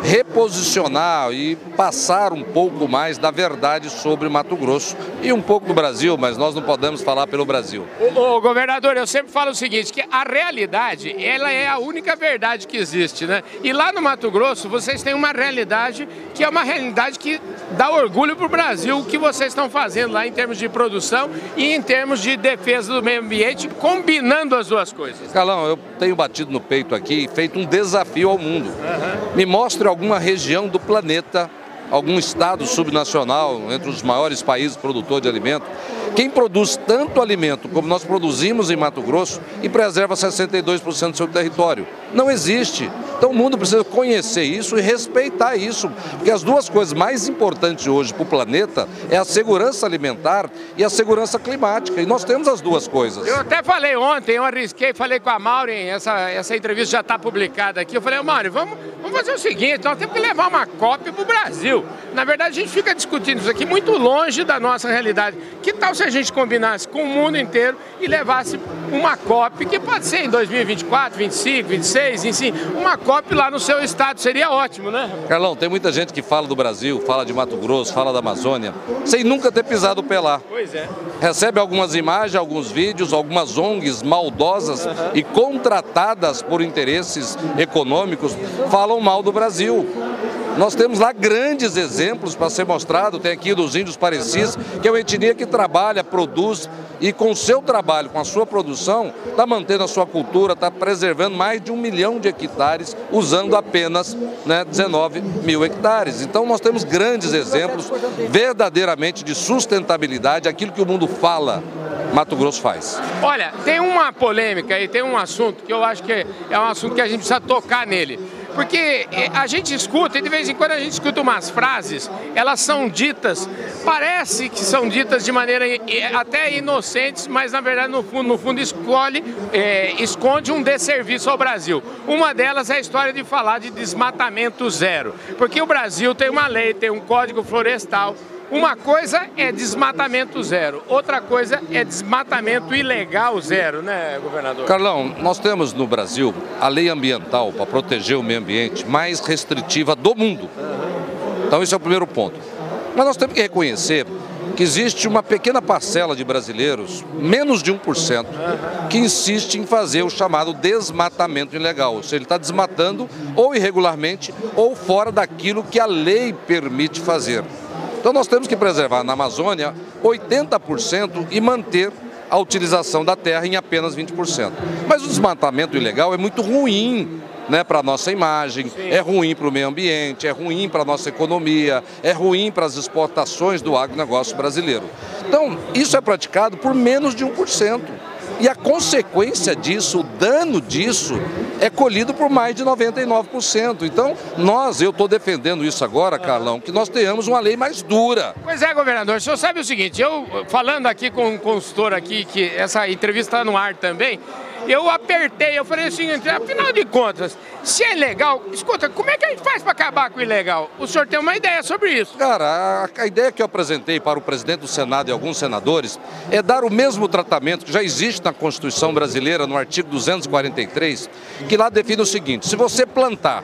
reposicionar e passar um pouco mais da verdade sobre Mato Grosso e um pouco do Brasil, mas nós não podemos falar pelo Brasil. O, o, governador, eu sempre falo o seguinte, que a realidade, ela é a única verdade que existe, né? E lá no Mato Grosso, vocês têm uma realidade que é uma realidade que dá orgulho para o Brasil, o que vocês estão fazendo lá em termos de produção e em termos de defesa do meio ambiente, combinando as duas coisas. Calão, eu tenho batido no peito aqui, feito um desafio ao mundo. Uhum. Me mostre alguma região do planeta, algum estado subnacional, entre os maiores países produtores de alimento, quem produz tanto alimento como nós produzimos em Mato Grosso e preserva 62% do seu território. Não existe. Então o mundo precisa conhecer isso e respeitar isso, porque as duas coisas mais importantes hoje para o planeta é a segurança alimentar e a segurança climática. E nós temos as duas coisas. Eu até falei ontem, eu arrisquei, falei com a Maureen, essa, essa entrevista já está publicada aqui. Eu falei, Maureen, vamos, vamos fazer o seguinte, nós temos que levar uma cópia para o Brasil. Na verdade, a gente fica discutindo isso aqui muito longe da nossa realidade. Que tal se a gente combinasse com o mundo inteiro e levasse uma COP, que pode ser em 2024, 25, 26, enfim, uma COP lá no seu estado, seria ótimo, né? Carlão, tem muita gente que fala do Brasil, fala de Mato Grosso, fala da Amazônia, sem nunca ter pisado o pé lá. Pois é. Recebe algumas imagens, alguns vídeos, algumas ONGs maldosas uhum. e contratadas por interesses econômicos falam mal do Brasil. Nós temos lá grandes exemplos para ser mostrado, tem aqui dos índios parecis, que é uma etnia que trabalha, produz e com o seu trabalho, com a sua produção, está mantendo a sua cultura, está preservando mais de um milhão de hectares, usando apenas né, 19 mil hectares. Então nós temos grandes exemplos verdadeiramente de sustentabilidade, aquilo que o mundo fala Mato Grosso faz. Olha, tem uma polêmica e tem um assunto que eu acho que é um assunto que a gente precisa tocar nele. Porque eh, a gente escuta, e de vez em quando a gente escuta umas frases, elas são ditas, parece que são ditas de maneira eh, até inocentes, mas na verdade no fundo, no fundo escolhe, é, esconde um desserviço ao Brasil. Uma delas é a história de falar de desmatamento zero. Porque o Brasil tem uma lei, tem um código florestal, uma coisa é desmatamento zero, outra coisa é desmatamento ilegal zero, né, governador? Carlão, nós temos no Brasil a lei ambiental para proteger o meio ambiente mais restritiva do mundo. Então, esse é o primeiro ponto. Mas nós temos que reconhecer que existe uma pequena parcela de brasileiros, menos de 1%, que insiste em fazer o chamado desmatamento ilegal. Ou seja, ele está desmatando ou irregularmente ou fora daquilo que a lei permite fazer. Então nós temos que preservar na Amazônia 80% e manter a utilização da terra em apenas 20%. Mas o desmatamento ilegal é muito ruim né, para a nossa imagem, Sim. é ruim para o meio ambiente, é ruim para a nossa economia, é ruim para as exportações do agronegócio brasileiro. Então, isso é praticado por menos de 1%. E a consequência disso, o dano disso, é colhido por mais de 99%. Então, nós, eu estou defendendo isso agora, Carlão, que nós tenhamos uma lei mais dura. Pois é, governador, o senhor sabe o seguinte, eu falando aqui com um consultor aqui, que essa entrevista está no ar também, eu apertei, eu falei assim, afinal de contas, se é ilegal, escuta, como é que a gente faz para acabar com o ilegal? O senhor tem uma ideia sobre isso? Cara, a, a, ideia que eu apresentei para o presidente do Senado e alguns senadores é dar o mesmo tratamento que já existe na Constituição brasileira, no artigo 243, que lá define o seguinte: se você plantar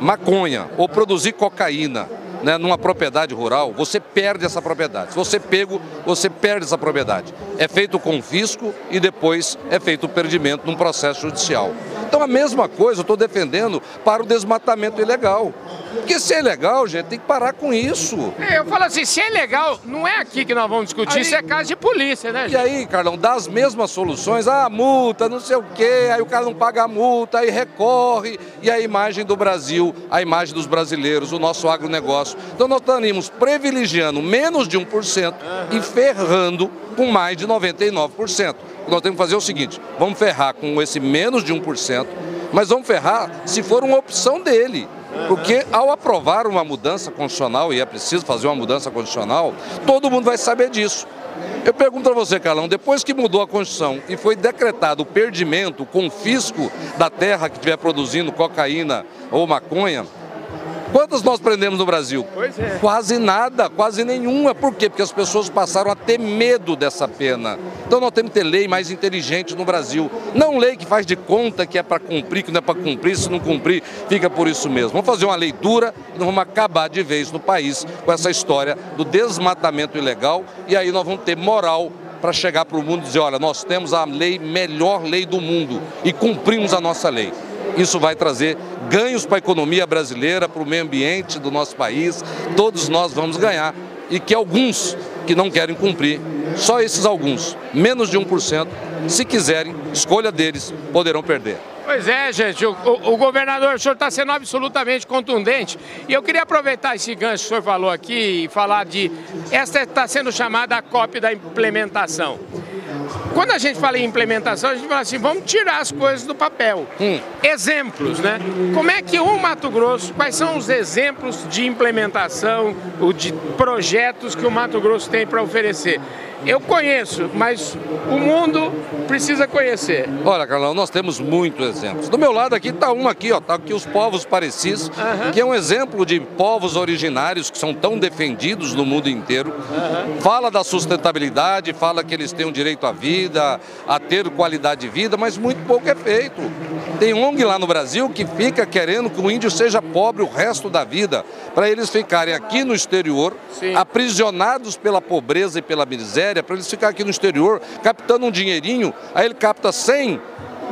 maconha ou produzir cocaína né, numa propriedade rural, você perde essa propriedade. Se você pego, você perde essa propriedade. É feito o confisco e depois é feito o perdimento num processo judicial. Então a mesma coisa eu estou defendendo para o desmatamento ilegal. Porque se é legal, gente, tem que parar com isso. É, eu falo assim, se é legal, não é aqui que nós vamos discutir, aí, isso é caso de polícia, né? Gente? E aí, Carlão, dá as mesmas soluções, ah, multa, não sei o quê, aí o cara não paga a multa, aí recorre, e a imagem do Brasil, a imagem dos brasileiros, o nosso agronegócio. Então nós estaríamos privilegiando menos de 1% uhum. e ferrando com mais de 99%. Nós temos que fazer o seguinte, vamos ferrar com esse menos de 1%, mas vamos ferrar se for uma opção dele. Porque ao aprovar uma mudança constitucional, e é preciso fazer uma mudança constitucional, todo mundo vai saber disso. Eu pergunto a você, Carlão, depois que mudou a Constituição e foi decretado o perdimento, o confisco da terra que estiver produzindo cocaína ou maconha, Quantas nós prendemos no Brasil? Pois é. Quase nada, quase nenhuma. Por quê? Porque as pessoas passaram a ter medo dessa pena. Então nós temos que ter lei mais inteligente no Brasil. Não lei que faz de conta que é para cumprir, que não é para cumprir, se não cumprir, fica por isso mesmo. Vamos fazer uma lei dura e nós vamos acabar de vez no país com essa história do desmatamento ilegal e aí nós vamos ter moral para chegar para o mundo e dizer, olha, nós temos a lei, melhor lei do mundo e cumprimos a nossa lei. Isso vai trazer ganhos para a economia brasileira, para o meio ambiente do nosso país. Todos nós vamos ganhar. E que alguns que não querem cumprir, só esses alguns, menos de 1%, se quiserem, escolha deles, poderão perder. Pois é, gente, o, o, o governador, o senhor está sendo absolutamente contundente. E eu queria aproveitar esse gancho que o senhor falou aqui e falar de. Esta está sendo chamada a COP da implementação. Quando a gente fala em implementação, a gente fala assim, vamos tirar as coisas do papel. Hum. Exemplos, né? Como é que o Mato Grosso, quais são os exemplos de implementação, ou de projetos que o Mato Grosso tem para oferecer? Eu conheço, mas o mundo precisa conhecer. Olha, Carlão, nós temos muitos exemplos. Do meu lado aqui está um aqui, ó, tá aqui os povos parecidos, uhum. que é um exemplo de povos originários que são tão defendidos no mundo inteiro. Uhum. Fala da sustentabilidade, fala que eles têm o direito à vida, a ter qualidade de vida, mas muito pouco é feito. Tem ONG lá no Brasil que fica querendo que o índio seja pobre o resto da vida, para eles ficarem aqui no exterior, Sim. aprisionados pela pobreza e pela miséria para eles ficar aqui no exterior, captando um dinheirinho, aí ele capta 100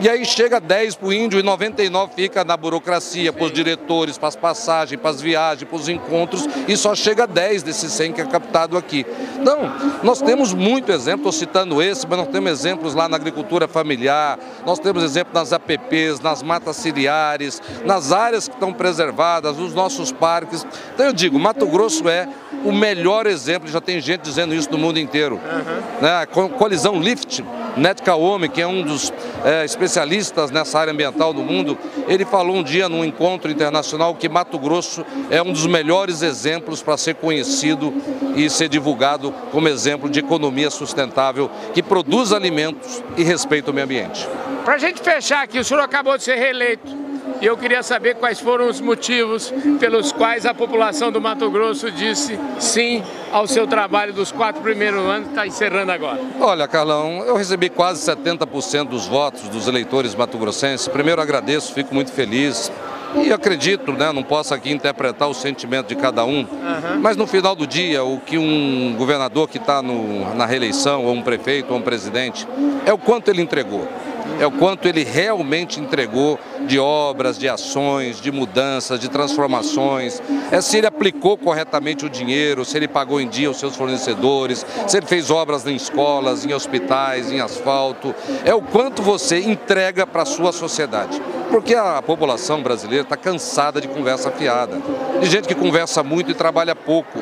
E aí chega 10 para o índio e 99 fica na burocracia, para os diretores, para as passagens, para as viagens, para os encontros, e só chega 10 desses 100 que é captado aqui. Então, nós temos muito exemplo, estou citando esse, mas nós temos exemplos lá na agricultura familiar, nós temos exemplo nas APPs, nas matas ciliares, nas áreas que estão preservadas, nos nossos parques. Então eu digo, Mato Grosso é o melhor exemplo, já tem gente dizendo isso no mundo inteiro. Uhum. Né? Colisão Lift, Net Kaomi, que é um dos é, especialistas nessa área ambiental do mundo, ele falou um dia num encontro internacional que Mato Grosso é um dos melhores exemplos para ser conhecido e ser divulgado como exemplo de economia sustentável que produz alimentos e respeita o meio ambiente. Para a gente fechar aqui, o senhor acabou de ser reeleito. E eu queria saber quais foram os motivos pelos quais a população do Mato Grosso disse sim ao seu trabalho dos quatro primeiros anos, que está encerrando agora. Olha, Carlão, eu recebi quase 70% dos votos dos eleitores mato-grossenses. Primeiro agradeço, fico muito feliz. E acredito, né, não posso aqui interpretar o sentimento de cada um, uhum. mas no final do dia, o que um governador que está na reeleição, ou um prefeito, ou um presidente, é o quanto ele entregou é o quanto ele realmente entregou de obras, de ações, de mudanças, de transformações, é se ele aplicou corretamente o dinheiro, se ele pagou em dia os seus fornecedores, se ele fez obras em escolas, em hospitais, em asfalto, é o quanto você entrega para a sua sociedade. Porque a população brasileira está cansada de conversa fiada, de gente que conversa muito e trabalha pouco,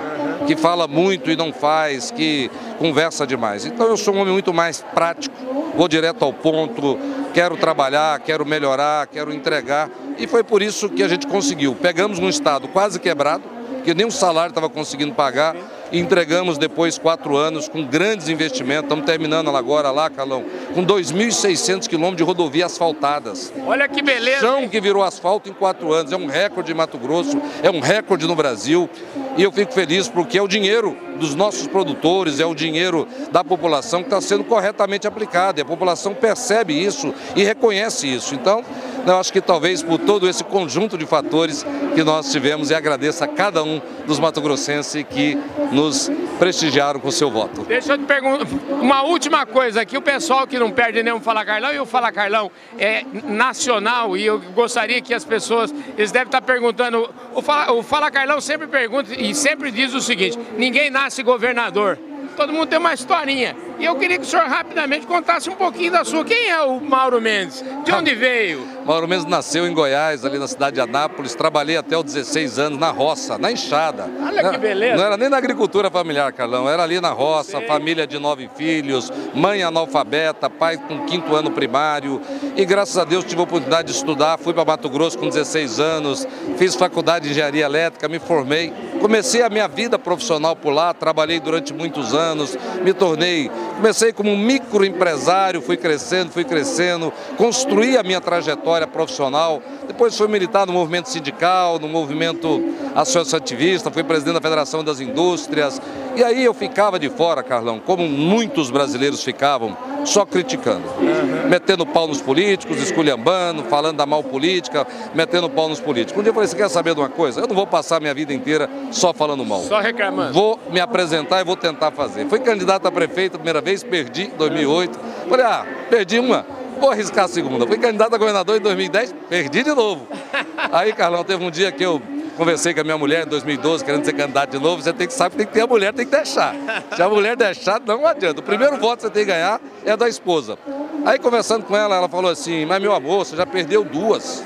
que fala muito e não faz, que conversa demais. Então eu sou um homem muito mais prático, vou direto ao ponto, quero trabalhar, quero melhorar, quero entregar. E foi por isso que a gente conseguiu. Pegamos um estado quase quebrado, que nem o salário estava conseguindo pagar, entregamos depois quatro anos com grandes investimentos. Estamos terminando agora lá, Calão, com 2.600 quilômetros de rodovia asfaltadas. Olha que beleza! Chão que virou asfalto em quatro anos. É um recorde em Mato Grosso, é um recorde no Brasil. E eu fico feliz porque é o dinheiro dos nossos produtores, é o dinheiro da população que está sendo corretamente aplicado. E a população percebe isso e reconhece isso. Então, eu acho que talvez por todo esse conjunto de fatores que nós tivemos e agradeço a cada um dos mato-grossenses que nos prestigiaram com o seu voto. Deixa eu te perguntar uma última coisa aqui, o pessoal que não perde nenhum Fala Carlão e o Fala Carlão é nacional e eu gostaria que as pessoas, eles devem estar perguntando, o Fala, o Fala Carlão sempre pergunta e sempre diz o seguinte, ninguém nasce governador todo mundo tem uma historinha. E eu queria que o senhor rapidamente contasse um pouquinho da sua. Quem é o Mauro Mendes? De onde veio? Mauro Mendes nasceu em Goiás, ali na cidade de Anápolis. Trabalhei até os 16 anos na roça, na enxada. Olha que beleza. Não era nem na agricultura familiar, Carlão. Era ali na roça, Sim. família de nove filhos, mãe analfabeta, pai com quinto ano primário. E graças a Deus tive a oportunidade de estudar. Fui para Mato Grosso com 16 anos, fiz faculdade de engenharia elétrica, me formei. Comecei a minha vida profissional por lá, trabalhei durante muitos anos, me tornei, comecei como um microempresário, fui crescendo, fui crescendo, construí a minha trajetória profissional, depois fui militar no movimento sindical, no movimento associativista, fui presidente da Federação das Indústrias, e aí eu ficava de fora, Carlão, como muitos brasileiros ficavam, só criticando. Uhum. Metendo pau nos políticos, esculhambando, falando da mal política, metendo pau nos políticos. Um dia eu falei, você quer saber de uma coisa? Eu não vou passar minha vida inteira só falando mal. Só reclamando. Vou me apresentar e vou tentar fazer. Fui candidato a prefeito a primeira vez, perdi em 2008. Falei, ah, perdi uma, vou arriscar a segunda. Fui candidato a governador em 2010, perdi de novo. (laughs) Aí, Carlão, teve um dia que eu Conversei com a minha mulher em 2012, querendo ser candidato de novo. Você tem que saber que tem que ter a mulher, tem que deixar. Se a mulher deixar, não adianta. O primeiro voto que você tem que ganhar é da esposa. Aí, conversando com ela, ela falou assim: Mas meu amor, você já perdeu duas.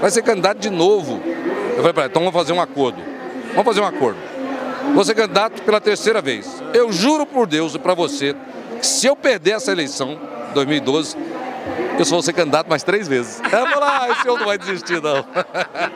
Vai ser candidato de novo. Eu falei para ela: Então vamos fazer um acordo. Vamos fazer um acordo. Vou ser candidato pela terceira vez. Eu juro por Deus e para você que se eu perder essa eleição, 2012, eu só vou ser candidato mais três vezes. Ela falou, ah, esse senhor não vai desistir não.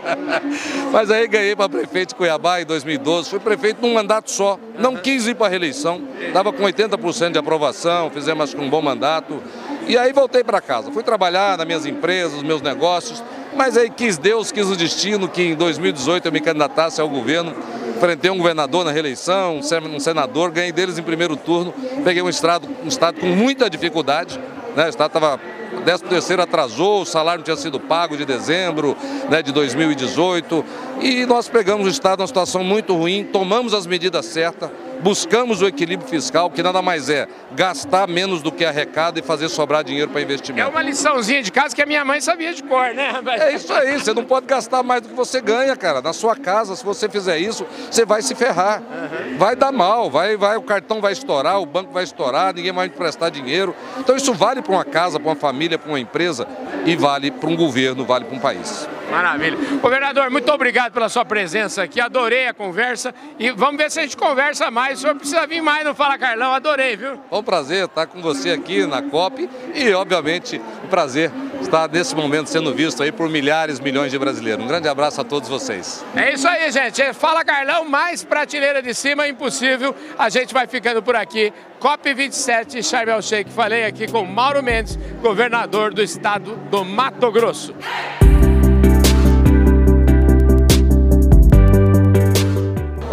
(laughs) Mas aí ganhei para prefeito de Cuiabá em 2012, fui prefeito num mandato só, não quis ir para a reeleição, estava com 80% de aprovação, fizemos um bom mandato. E aí voltei para casa, fui trabalhar nas minhas empresas, nos meus negócios, mas aí quis Deus, quis o destino que em 2018 eu me candidatasse ao governo, enfrentei um governador na reeleição, um senador, ganhei deles em primeiro turno, peguei um estado, um estado com muita dificuldade, né? o estado estava 13 terceiro atrasou, o salário não tinha sido pago de dezembro né, de 2018 e nós pegamos o Estado numa situação muito ruim, tomamos as medidas certas, buscamos o equilíbrio fiscal, que nada mais é gastar menos do que arrecada e fazer sobrar dinheiro para investimento. É uma liçãozinha de casa que a minha mãe sabia de cor, né? É isso aí, você não pode gastar mais do que você ganha, cara. Na sua casa, se você fizer isso, você vai se ferrar. Uhum. Vai dar mal, vai, vai, o cartão vai estourar, o banco vai estourar, ninguém vai te prestar dinheiro. Então isso vale para uma casa, para uma família, para uma empresa e vale para um governo, vale para um país. Maravilha. Governador, muito obrigado pela sua presença aqui, adorei a conversa e vamos ver se a gente conversa mais. O senhor precisa vir mais no Fala Carlão, adorei, viu? Foi um prazer estar com você aqui na COP e, obviamente, um prazer estar nesse momento sendo visto aí por milhares, milhões de brasileiros. Um grande abraço a todos vocês. É isso aí, gente. Fala Carlão, mais prateleira de cima, impossível. A gente vai ficando por aqui. COP27, Sharm el Sheikh. Falei aqui com Mauro Mendes, governador do estado do Mato Grosso.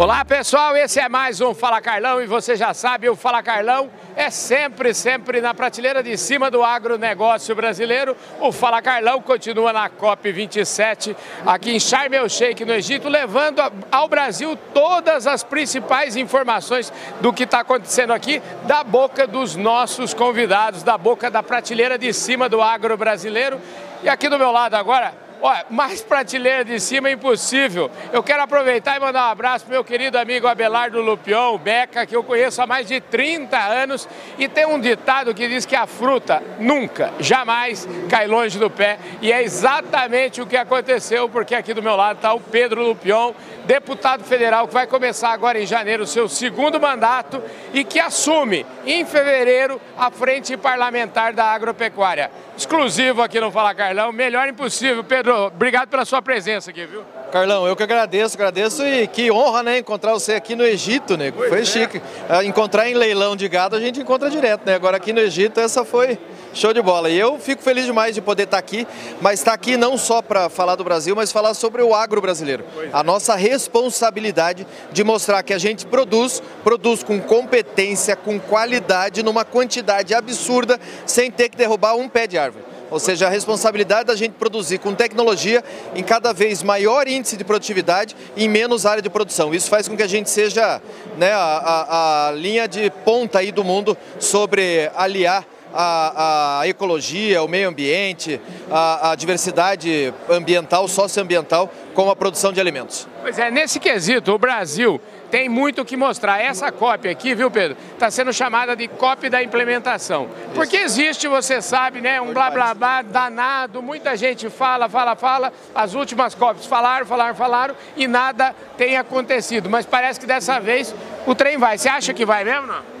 Olá pessoal, esse é mais um Fala Carlão e você já sabe, o Fala Carlão é sempre, sempre na prateleira de cima do agronegócio brasileiro. O Fala Carlão continua na COP27 aqui em Sharm el Sheikh, no Egito, levando ao Brasil todas as principais informações do que está acontecendo aqui da boca dos nossos convidados, da boca da prateleira de cima do agro brasileiro. E aqui do meu lado agora, Olha, mais prateleira de cima é impossível. Eu quero aproveitar e mandar um abraço pro meu querido amigo Abelardo Lupion, Beca, que eu conheço há mais de 30 anos. E tem um ditado que diz que a fruta nunca, jamais cai longe do pé. E é exatamente o que aconteceu, porque aqui do meu lado está o Pedro Lupion, deputado federal que vai começar agora em janeiro o seu segundo mandato e que assume em fevereiro a frente parlamentar da agropecuária. Exclusivo aqui no Fala Carlão, melhor impossível. Pedro, obrigado pela sua presença aqui, viu? Carlão, eu que agradeço, agradeço e que honra, né, encontrar você aqui no Egito, né? Pois foi é. chique. Ah, encontrar em leilão de gado a gente encontra direto, né? Agora aqui no Egito essa foi show de bola. E eu fico feliz demais de poder estar aqui, mas estar aqui não só para falar do Brasil, mas falar sobre o agro brasileiro. A nossa responsabilidade de mostrar que a gente produz, produz com competência, com qualidade, numa quantidade absurda, sem ter que derrubar um pé de árvore. Ou seja, a responsabilidade da gente produzir com tecnologia em cada vez maior índice de produtividade e em menos área de produção. Isso faz com que a gente seja né, a, a, a linha de ponta aí do mundo sobre aliar a, a, ecologia, o meio ambiente, a, a, diversidade ambiental, socioambiental com a produção de alimentos. Pois é, nesse quesito, o Brasil tem muito o que mostrar. Essa cópia aqui, viu, Pedro, está sendo chamada de cópia da implementação. Porque existe, você sabe, né, um blá blá blá danado, muita gente fala, fala, fala, as últimas cópias falaram, falaram, falaram e nada tem acontecido. Mas parece que dessa vez o trem vai. Você acha que vai mesmo, não?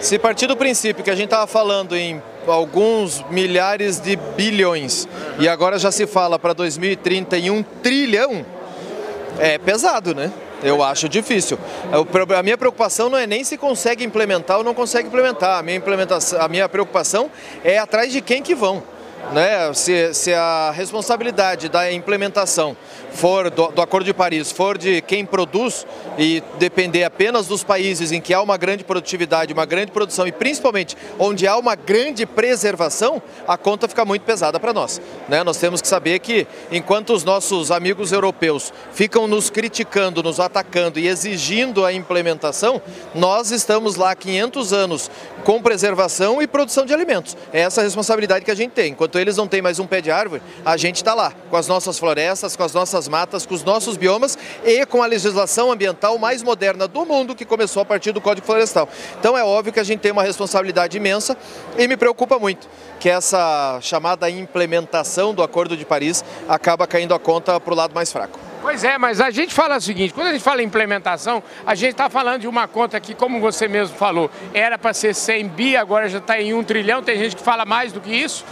Se partir do princípio que a gente estava falando em alguns milhares de bilhões e agora já se fala para 2030 em um trilhão, é pesado, né? Eu acho difícil. A minha preocupação não é nem se consegue implementar ou não consegue implementar. A minha, implementação, a minha preocupação é atrás de quem que vão. Né? Se, se a responsabilidade da implementação for do, do, Acordo de Paris for de quem produz e depender apenas dos países em que há uma grande produtividade, uma grande produção e principalmente onde há uma grande preservação, a conta fica muito pesada para nós. Né? Nós temos que saber que enquanto os nossos amigos europeus ficam nos criticando, nos atacando e exigindo a implementação, nós estamos lá 500 anos com preservação e produção de alimentos. É essa a responsabilidade que a gente tem. Enquanto eles não têm mais um pé de árvore, a gente está lá com as nossas florestas, com as nossas nossas matas, com os nossos biomas e com a legislação ambiental mais moderna do mundo que começou a partir do Código Florestal. Então é óbvio que a gente tem uma responsabilidade imensa e me preocupa muito que essa chamada implementação do Acordo de Paris acaba caindo a conta para o lado mais fraco. Pois é, mas a gente fala o seguinte, quando a gente fala em implementação, a gente está falando de uma conta que, como você mesmo falou, era para ser 100 bi, agora já está em 1 trilhão, tem gente que fala mais do que isso.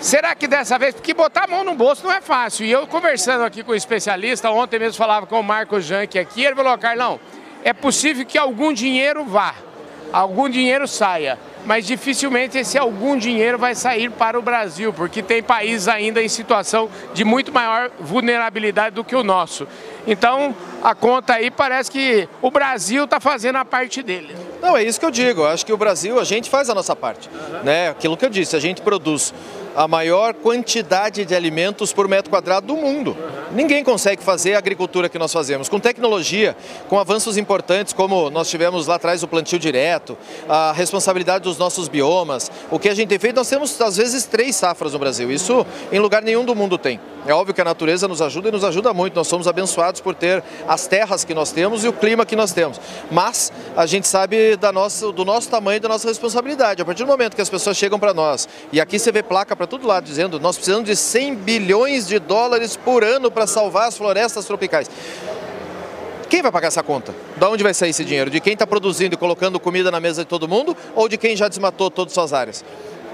Será que dessa vez, porque botar a mão no bolso não é fácil. E eu conversando aqui com o um especialista, ontem mesmo falava com o Marco Janque aqui, ele falou, Carlão, é possível que algum dinheiro vá, algum dinheiro saia, mas dificilmente esse algum dinheiro vai sair para o Brasil, porque tem países ainda em situação de muito maior vulnerabilidade do que o nosso. Então, a conta aí parece que o Brasil está fazendo a parte dele. Não, é isso que eu digo. Eu acho que o Brasil, a gente faz a nossa parte. Né? Aquilo que eu disse, a gente produz a maior quantidade de alimentos por metro quadrado do mundo. Ninguém consegue fazer a agricultura que nós fazemos. Com tecnologia, com avanços importantes, como nós tivemos lá atrás o plantio direto, a responsabilidade dos nossos biomas, o que a gente tem feito, nós temos às vezes três safras no Brasil. Isso em lugar nenhum do mundo tem. É óbvio que a natureza nos ajuda e nos ajuda muito. Nós somos abençoados por ter as terras que nós temos e o clima que nós temos. Mas a gente sabe da nossa, do nosso tamanho e da nossa responsabilidade. A partir do momento que as pessoas chegam para nós, e aqui você vê placa para todo lado dizendo nós precisamos de 100 bilhões de dólares por ano para salvar as florestas tropicais. Quem vai pagar essa conta? Da onde vai sair esse dinheiro? De quem está produzindo e colocando comida na mesa de todo mundo ou de quem já desmatou todas as suas áreas?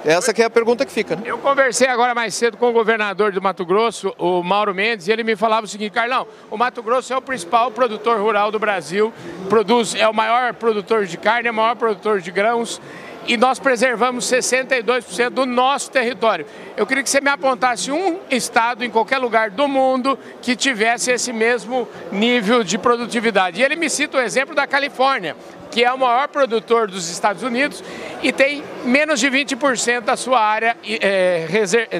Essa que é a pergunta que fica. Né? Eu conversei agora mais cedo com o governador do Mato Grosso, o Mauro Mendes, e ele me falava o seguinte, Carlão, o Mato Grosso é o principal produtor rural do Brasil, produz, é o maior produtor de carne, é o maior produtor de grãos, e nós preservamos 62% do nosso território. Eu queria que você me apontasse um estado em qualquer lugar do mundo que tivesse esse mesmo nível de produtividade. E ele me cita o exemplo da Califórnia, que é o maior produtor dos Estados Unidos e tem menos de 20% da sua área é,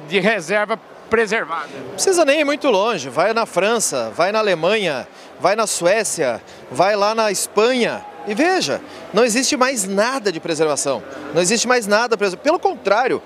de reserva preservada. Não precisa nem ir muito longe, vai na França, vai na Alemanha, vai na Suécia, vai lá na Espanha e veja, não existe mais nada de preservação, não existe mais nada. Pelo contrário,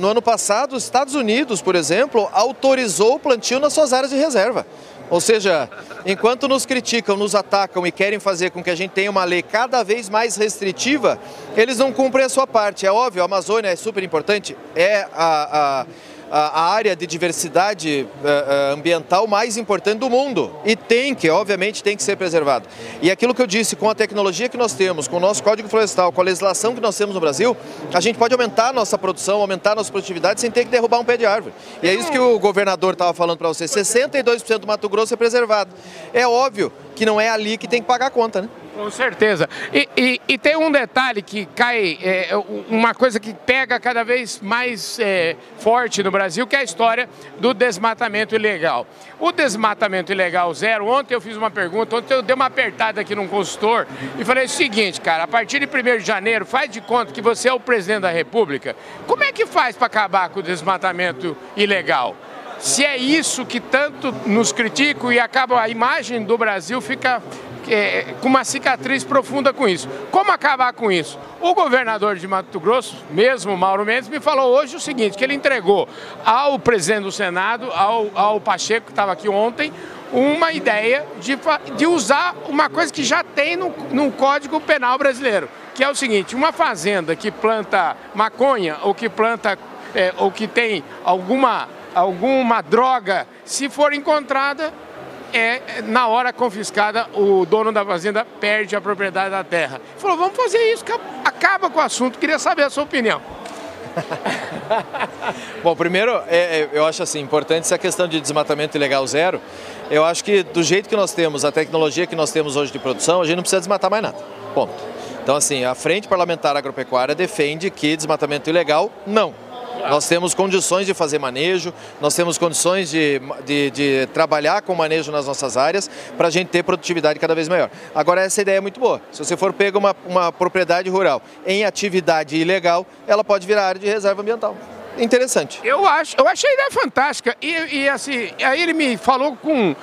no ano passado, os Estados Unidos, por exemplo, autorizou o plantio nas suas áreas de reserva. Ou seja, enquanto nos criticam, nos atacam e querem fazer com que a gente tenha uma lei cada vez mais restritiva, eles não cumprem a sua parte. É óbvio, a Amazônia é super importante, é a, a a área de diversidade eh, eh, ambiental mais importante do mundo e tem que, obviamente, tem que ser preservado. E aquilo que eu disse, com a tecnologia que nós temos, com o nosso Código Florestal, com a legislação que nós temos no Brasil, a gente pode aumentar a nossa produção, aumentar a nossa produtividade sem ter que derrubar um pé de árvore. E é isso que o governador estava falando para você, 62% do Mato Grosso é preservado. É óbvio que não é ali que tem que pagar a conta, né? Com certeza. E, e, e, tem um detalhe que cai, é, uma coisa que pega cada vez mais é, forte no Brasil, que é a história do desmatamento ilegal. O desmatamento ilegal zero, ontem eu fiz uma pergunta, ontem eu dei uma apertada aqui num consultor e falei o seguinte, cara, a partir de 1 de janeiro, faz de conta que você é o presidente da República, como é que faz para acabar com o desmatamento ilegal? Se é isso que tanto nos criticam e acaba a imagem do Brasil fica é, com uma cicatriz profunda com isso. Como acabar com isso? O governador de Mato Grosso, mesmo Mauro Mendes, me falou hoje o seguinte, que ele entregou ao presidente do Senado, ao, ao Pacheco, que estava aqui ontem, uma ideia de, de usar uma coisa que já tem no, no Código Penal brasileiro, que é o seguinte, uma fazenda que planta maconha ou que planta é, ou que tem alguma, alguma droga, se for encontrada, é, na hora confiscada, o dono da fazenda perde a propriedade da terra. Falou, vamos fazer isso, acaba com o assunto, queria saber a sua opinião. (laughs) Bom, primeiro, é, é, eu acho assim, importante essa questão de desmatamento ilegal zero. Eu acho que do jeito que nós temos, a tecnologia que nós temos hoje de produção, a gente não precisa desmatar mais nada. Ponto. Então, assim, a Frente Parlamentar Agropecuária defende que desmatamento ilegal, não. Nós temos condições de fazer manejo, nós temos condições de, de, de trabalhar com manejo nas nossas áreas para a gente ter produtividade cada vez maior. Agora, essa ideia é muito boa. Se você for pegar uma, uma propriedade rural em atividade ilegal, ela pode virar área de reserva ambiental interessante. Eu acho, eu achei a ideia fantástica. E, e assim, aí ele me falou com.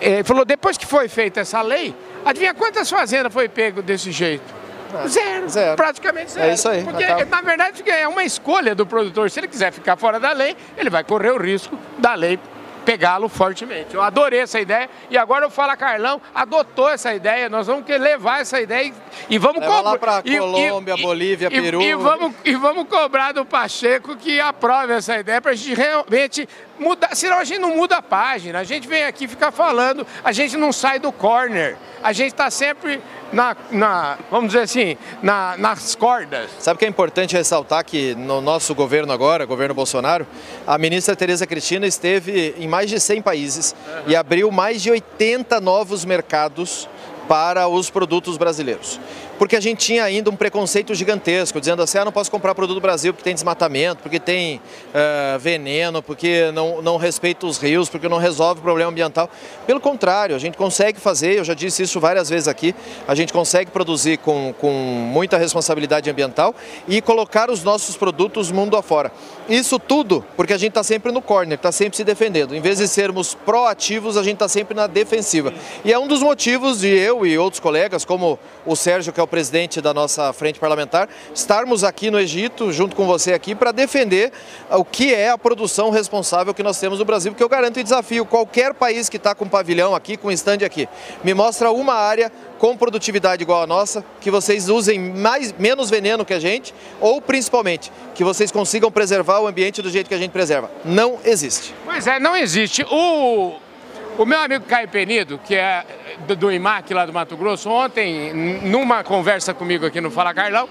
Ele falou, depois que foi feita essa lei, adivinha quantas fazendas foi pego desse jeito? Zero, zero. Praticamente zero. É isso aí. Porque, acaba. na verdade, é uma escolha do produtor. Se ele quiser ficar fora da lei, ele vai correr o risco da lei pegá-lo fortemente. Eu adorei essa ideia e agora o Fala Carlão adotou essa ideia. Nós vamos levar essa ideia e, e vamos cobrar. lá para Colômbia, e, Bolívia, e, Peru. E vamos, e vamos cobrar do Pacheco que aprove essa ideia para a gente realmente mudar. Senão a gente não muda a página. A gente vem aqui ficar falando, a gente não sai do corner. A gente está sempre na, na, vamos dizer assim, na, nas cordas. Sabe que é importante ressaltar que no nosso governo agora, governo Bolsonaro, a ministra Tereza Cristina esteve em mais de 100 países uhum. e abriu mais de 80 novos mercados para os produtos brasileiros. Porque a gente tinha ainda um preconceito gigantesco, dizendo assim, ah, não posso comprar produto do Brasil porque tem desmatamento, porque tem uh, veneno, porque não, não respeita os rios, porque não resolve o problema ambiental. Pelo contrário, a gente consegue fazer, eu já disse isso várias vezes aqui, a gente consegue produzir com, com muita responsabilidade ambiental e colocar os nossos produtos mundo afora. Isso tudo porque a gente está sempre no corner, está sempre se defendendo. Em vez de sermos proativos, a gente está sempre na defensiva. E é um dos motivos de eu e outros colegas, como o Sérgio, que é o presidente da nossa frente parlamentar, estarmos aqui no Egito, junto com você aqui, para defender o que é a produção responsável que nós temos no Brasil, porque eu garanto e desafio qualquer país que está com pavilhão aqui, com stand aqui, me mostra uma área com produtividade igual a nossa, que vocês usem mais, menos veneno que a gente, ou principalmente, que vocês consigam preservar o ambiente do jeito que a gente preserva. Não existe. Pois é, não existe. O, o meu amigo Caio Penido, que é do, do IMAC lá do Mato Grosso, ontem, numa conversa comigo aqui no Fala Carlão,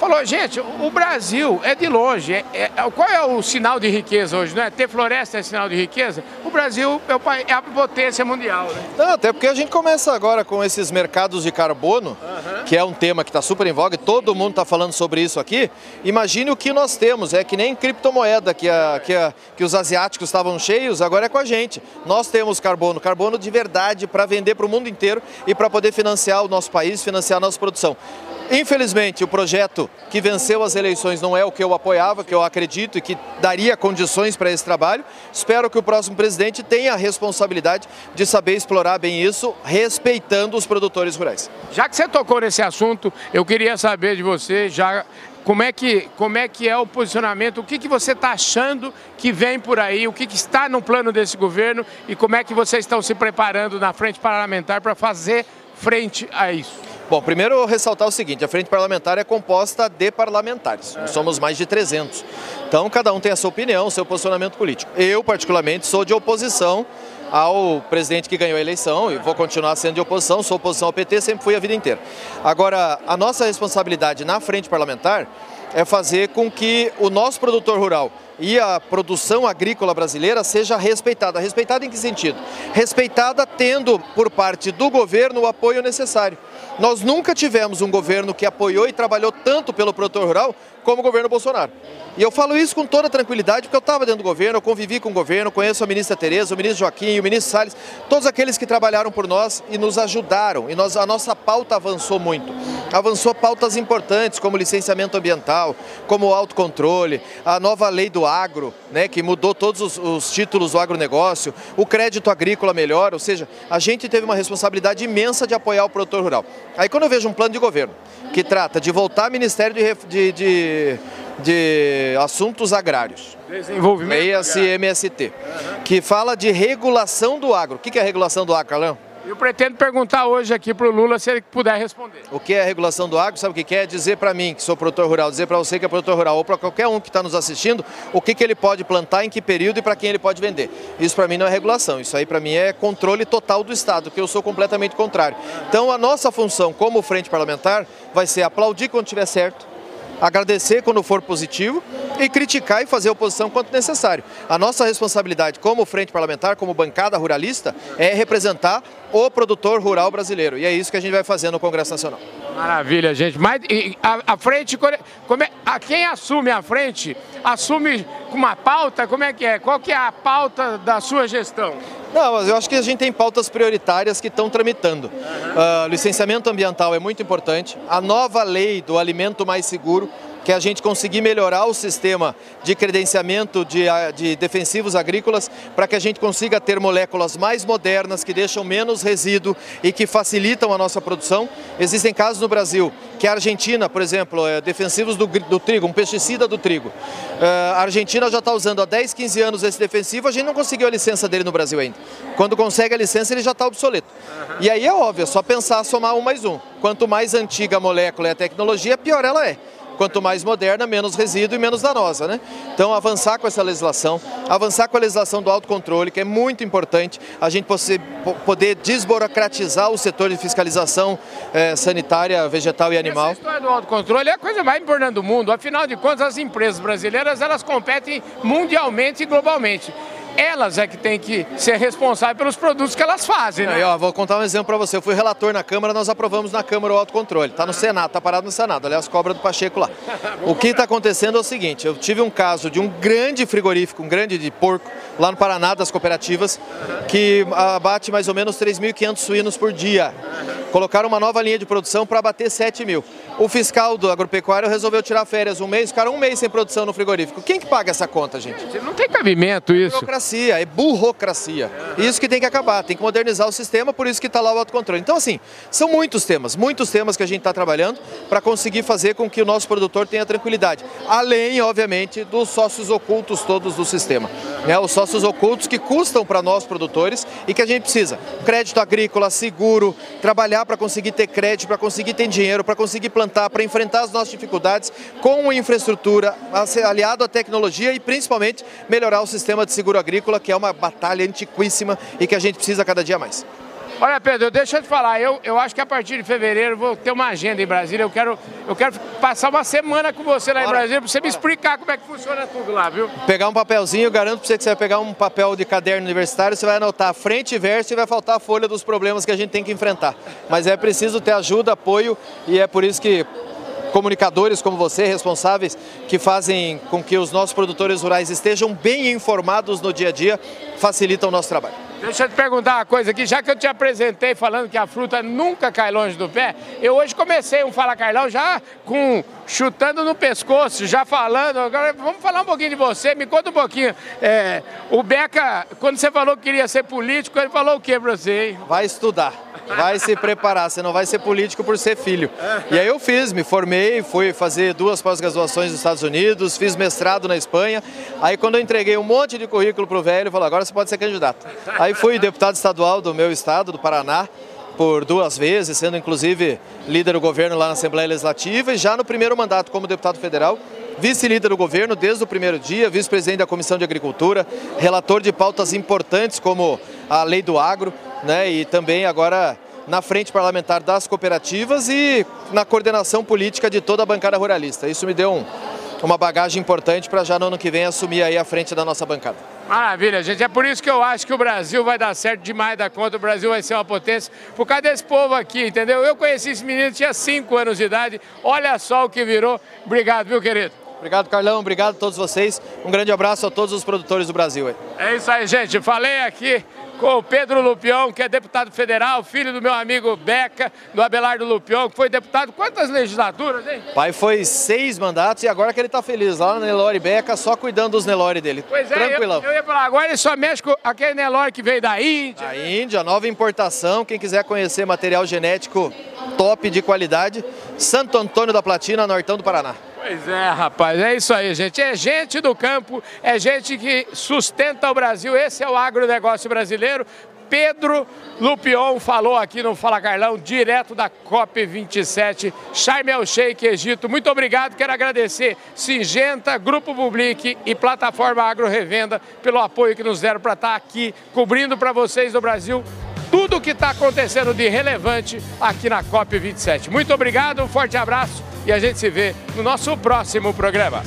falou, gente, o Brasil é de longe. É, é, qual é o sinal de riqueza hoje? Não é? Ter floresta é sinal de riqueza? O Brasil é, o, é a potência mundial. Né? Não, até porque a gente começa agora com esses mercados de carbono, uhum. que é um tema que está super em voga, e todo mundo está falando sobre isso aqui. Imagine o que nós temos, é que nem criptomoeda, que, a, que, a, que os asiáticos estavam cheios, agora é com a gente. Nós temos carbono, carbono de verdade para vender para o mundo inteiro e para poder financiar o nosso país, financiar a nossa produção. Infelizmente, o projeto que venceu as eleições não é o que eu apoiava, que eu acredito e que daria condições para esse trabalho. Espero que o próximo presidente tenha a responsabilidade de saber explorar bem isso, respeitando os produtores rurais. Já que você tocou nesse assunto, eu queria saber de você já como é que, como é, que é o posicionamento, o que, que você está achando que vem por aí, o que, que está no plano desse governo e como é que vocês estão se preparando na frente parlamentar para fazer frente a isso? Bom, primeiro ressaltar o seguinte, a frente parlamentar é composta de parlamentares, nós somos mais de 300. Então cada um tem a sua opinião, o seu posicionamento político. Eu, particularmente, sou de oposição ao presidente que ganhou a eleição e vou continuar sendo de oposição, sou oposição ao PT, sempre fui a vida inteira. Agora, a nossa responsabilidade na frente parlamentar é fazer com que o nosso produtor rural e a produção agrícola brasileira seja respeitada. Respeitada em que sentido? Respeitada tendo por parte do governo o apoio necessário. Nós nunca tivemos um governo que apoiou e trabalhou tanto pelo produtor rural como o governo Bolsonaro. E eu falo isso com toda tranquilidade, porque eu estava dentro do governo, eu convivi com o governo, conheço a ministra Tereza, o ministro Joaquim, o ministro Salles, todos aqueles que trabalharam por nós e nos ajudaram. E nós, a nossa pauta avançou muito. Avançou pautas importantes, como licenciamento ambiental, como autocontrole, a nova lei do agro, né, que mudou todos os, os títulos do agronegócio, o crédito agrícola melhor, ou seja, a gente teve uma responsabilidade imensa de apoiar o produtor rural. Aí quando eu vejo um plano de governo que trata de voltar ao Ministério de, de, de de Assuntos Agrários. Desenvolvimento. MST, que fala de regulação do agro. O que é a regulação do agro, Carlão? Eu pretendo perguntar hoje aqui para o Lula se ele puder responder. O que é a regulação do agro? Sabe o que quer? É dizer para mim, que sou produtor rural, dizer para você que é produtor rural, ou para qualquer um que está nos assistindo, o que, que ele pode plantar, em que período e para quem ele pode vender. Isso para mim não é regulação, isso aí para mim é controle total do Estado, que eu sou completamente contrário. Então a nossa função como frente parlamentar vai ser aplaudir quando estiver certo, agradecer quando for positivo e criticar e fazer oposição quanto necessário. A nossa responsabilidade como frente parlamentar, como bancada ruralista, é representar o produtor rural brasileiro. E é isso que a gente vai fazer no Congresso Nacional. Maravilha, gente. Mas a, a frente, como é, a quem assume a frente, assume com uma pauta, como é que é? Qual que é a pauta da sua gestão? Não, mas eu acho que a gente tem pautas prioritárias que estão tramitando. Uh, licenciamento ambiental é muito importante. A nova lei do alimento mais seguro que a gente conseguir melhorar o sistema de credenciamento de, de defensivos agrícolas para que a gente consiga ter moléculas mais modernas que deixam menos resíduo e que facilitam a nossa produção. Existem casos no Brasil que a Argentina, por exemplo, é, defensivos do, do, trigo, um pesticida do trigo. Uh, a Argentina já está usando há 10, 15 anos esse defensivo, a gente não conseguiu a licença dele no Brasil ainda. Quando consegue a licença, ele já está obsoleto. E aí é óbvio, é só pensar somar um mais um. Quanto mais antiga a molécula e a tecnologia, pior ela é quanto mais moderna, menos resíduo e menos danosa. Né? Então, avançar com essa legislação, avançar com a legislação do autocontrole, que é muito importante, a gente poder desburocratizar o setor de fiscalização eh, sanitária, vegetal e animal. Essa história do autocontrole é a coisa mais importante do mundo. Afinal de contas, as empresas brasileiras elas competem mundialmente e globalmente. Elas é que têm que ser responsáveis pelos produtos que elas fazem, né? Aí, ó, vou contar um exemplo para você. Eu fui relator na Câmara, nós aprovamos na Câmara o autocontrole. Está no Senado, está parado no Senado. Aliás, cobra do Pacheco lá. (laughs) O que está acontecendo é o seguinte: eu tive um caso de um grande frigorífico, um grande de porco, lá no Paraná, das cooperativas, que abate mais ou menos 3.500 suínos por dia. Colocaram uma nova linha de produção para abater 7 mil. O fiscal do agropecuário resolveu tirar férias um mês, ficaram um mês sem produção no frigorífico. Quem que paga essa conta, gente? Não tem cabimento isso. Burocracia, é burocracia. Isso que tem que acabar, tem que modernizar o sistema, por isso que está lá o autocontrole. Então, assim, são muitos temas, muitos temas que a gente está trabalhando para conseguir fazer com que o nosso produtor tenha tranquilidade. Além, obviamente, dos sócios ocultos todos do sistema. Né? Os sócios ocultos que custam para nós produtores e que a gente precisa. Crédito agrícola, seguro, trabalhar para conseguir ter crédito, para conseguir ter dinheiro, para conseguir plantar, para enfrentar as nossas dificuldades com infraestrutura, aliado à tecnologia e principalmente melhorar o sistema de seguro agrícola, que é uma batalha antiquíssima e que a gente precisa cada dia mais. Olha, Pedro, deixa eu te falar, eu, eu acho que a partir de fevereiro vou ter uma agenda em Brasília. Eu quero, eu quero passar uma semana com você lá Bora. em Brasília para você me explicar como é que funciona tudo lá, viu? Pegar um papelzinho, eu garanto para você que você vai pegar um papel de caderno universitário, você vai anotar frente e verso e vai faltar a folha dos problemas que a gente tem que enfrentar. Mas é preciso ter ajuda, apoio e é por isso que comunicadores como você, responsáveis, que fazem com que os nossos produtores rurais estejam bem informados no dia a dia, facilitam o nosso trabalho. Deixa eu te perguntar uma coisa aqui, já que eu te apresentei falando que a fruta nunca cai longe do pé, eu hoje comecei um Fala Carlão já com chutando no pescoço, já falando. Agora vamos falar um pouquinho de você, me conta um pouquinho. É, o Beca, quando você falou que queria ser político, ele falou o que pra você? Hein? Vai estudar, vai se preparar, você não vai ser político por ser filho. E aí eu fiz, me formei, fui fazer duas pós-graduações nos Estados Unidos, fiz mestrado na Espanha. Aí quando eu entreguei um monte de currículo pro velho, ele falou, agora você pode ser candidato. Aí fui deputado estadual do meu estado, do Paraná, por duas vezes, sendo inclusive líder do governo lá na Assembleia Legislativa e já no primeiro mandato como deputado federal, vice-líder do governo desde o primeiro dia, vice-presidente da Comissão de Agricultura, relator de pautas importantes como a lei do agro, né, e também agora na frente parlamentar das cooperativas e na coordenação política de toda a bancada ruralista. Isso me deu um, uma bagagem importante para já no ano que vem assumir aí a frente da nossa bancada. Maravilha, gente. É por isso que eu acho que o Brasil vai dar certo demais da conta. O Brasil vai ser uma potência por causa desse povo aqui, entendeu? Eu conheci esse menino, tinha 5 anos de idade. Olha só o que virou. Obrigado, viu, querido? Obrigado, Carlão. Obrigado a todos vocês. Um grande abraço a todos os produtores do Brasil. É isso aí, gente. Falei aqui com o Pedro Lupion, que é deputado federal, filho do meu amigo Beca, do Abelardo Lupion, que foi deputado quantas legislaturas, hein? Pai foi seis mandatos e agora que ele tá feliz lá no Nelore Beca, só cuidando dos Nelore dele. Pois é, Tranquilão. Eu, eu ia falar, agora ele só mexe com aquele Nelore que veio da Índia. Da né? Índia, nova importação. Quem quiser conhecer material genético top de qualidade, Santo Antônio da Platina, Nortão do Paraná. Pois é, rapaz, é isso aí, gente. É gente do campo, é gente que sustenta o Brasil. Esse é o agronegócio brasileiro. Pedro Lupion falou aqui no Fala Carlão, direto da COP27, Sharm el Sheikh, Egito. Muito obrigado, quero agradecer Singenta, Grupo Public e Plataforma Agro Revenda pelo apoio que nos deram para estar aqui cobrindo para vocês do Brasil tudo o que está acontecendo de relevante aqui na COP27. Muito obrigado, um forte abraço e a gente se vê no nosso próximo programa.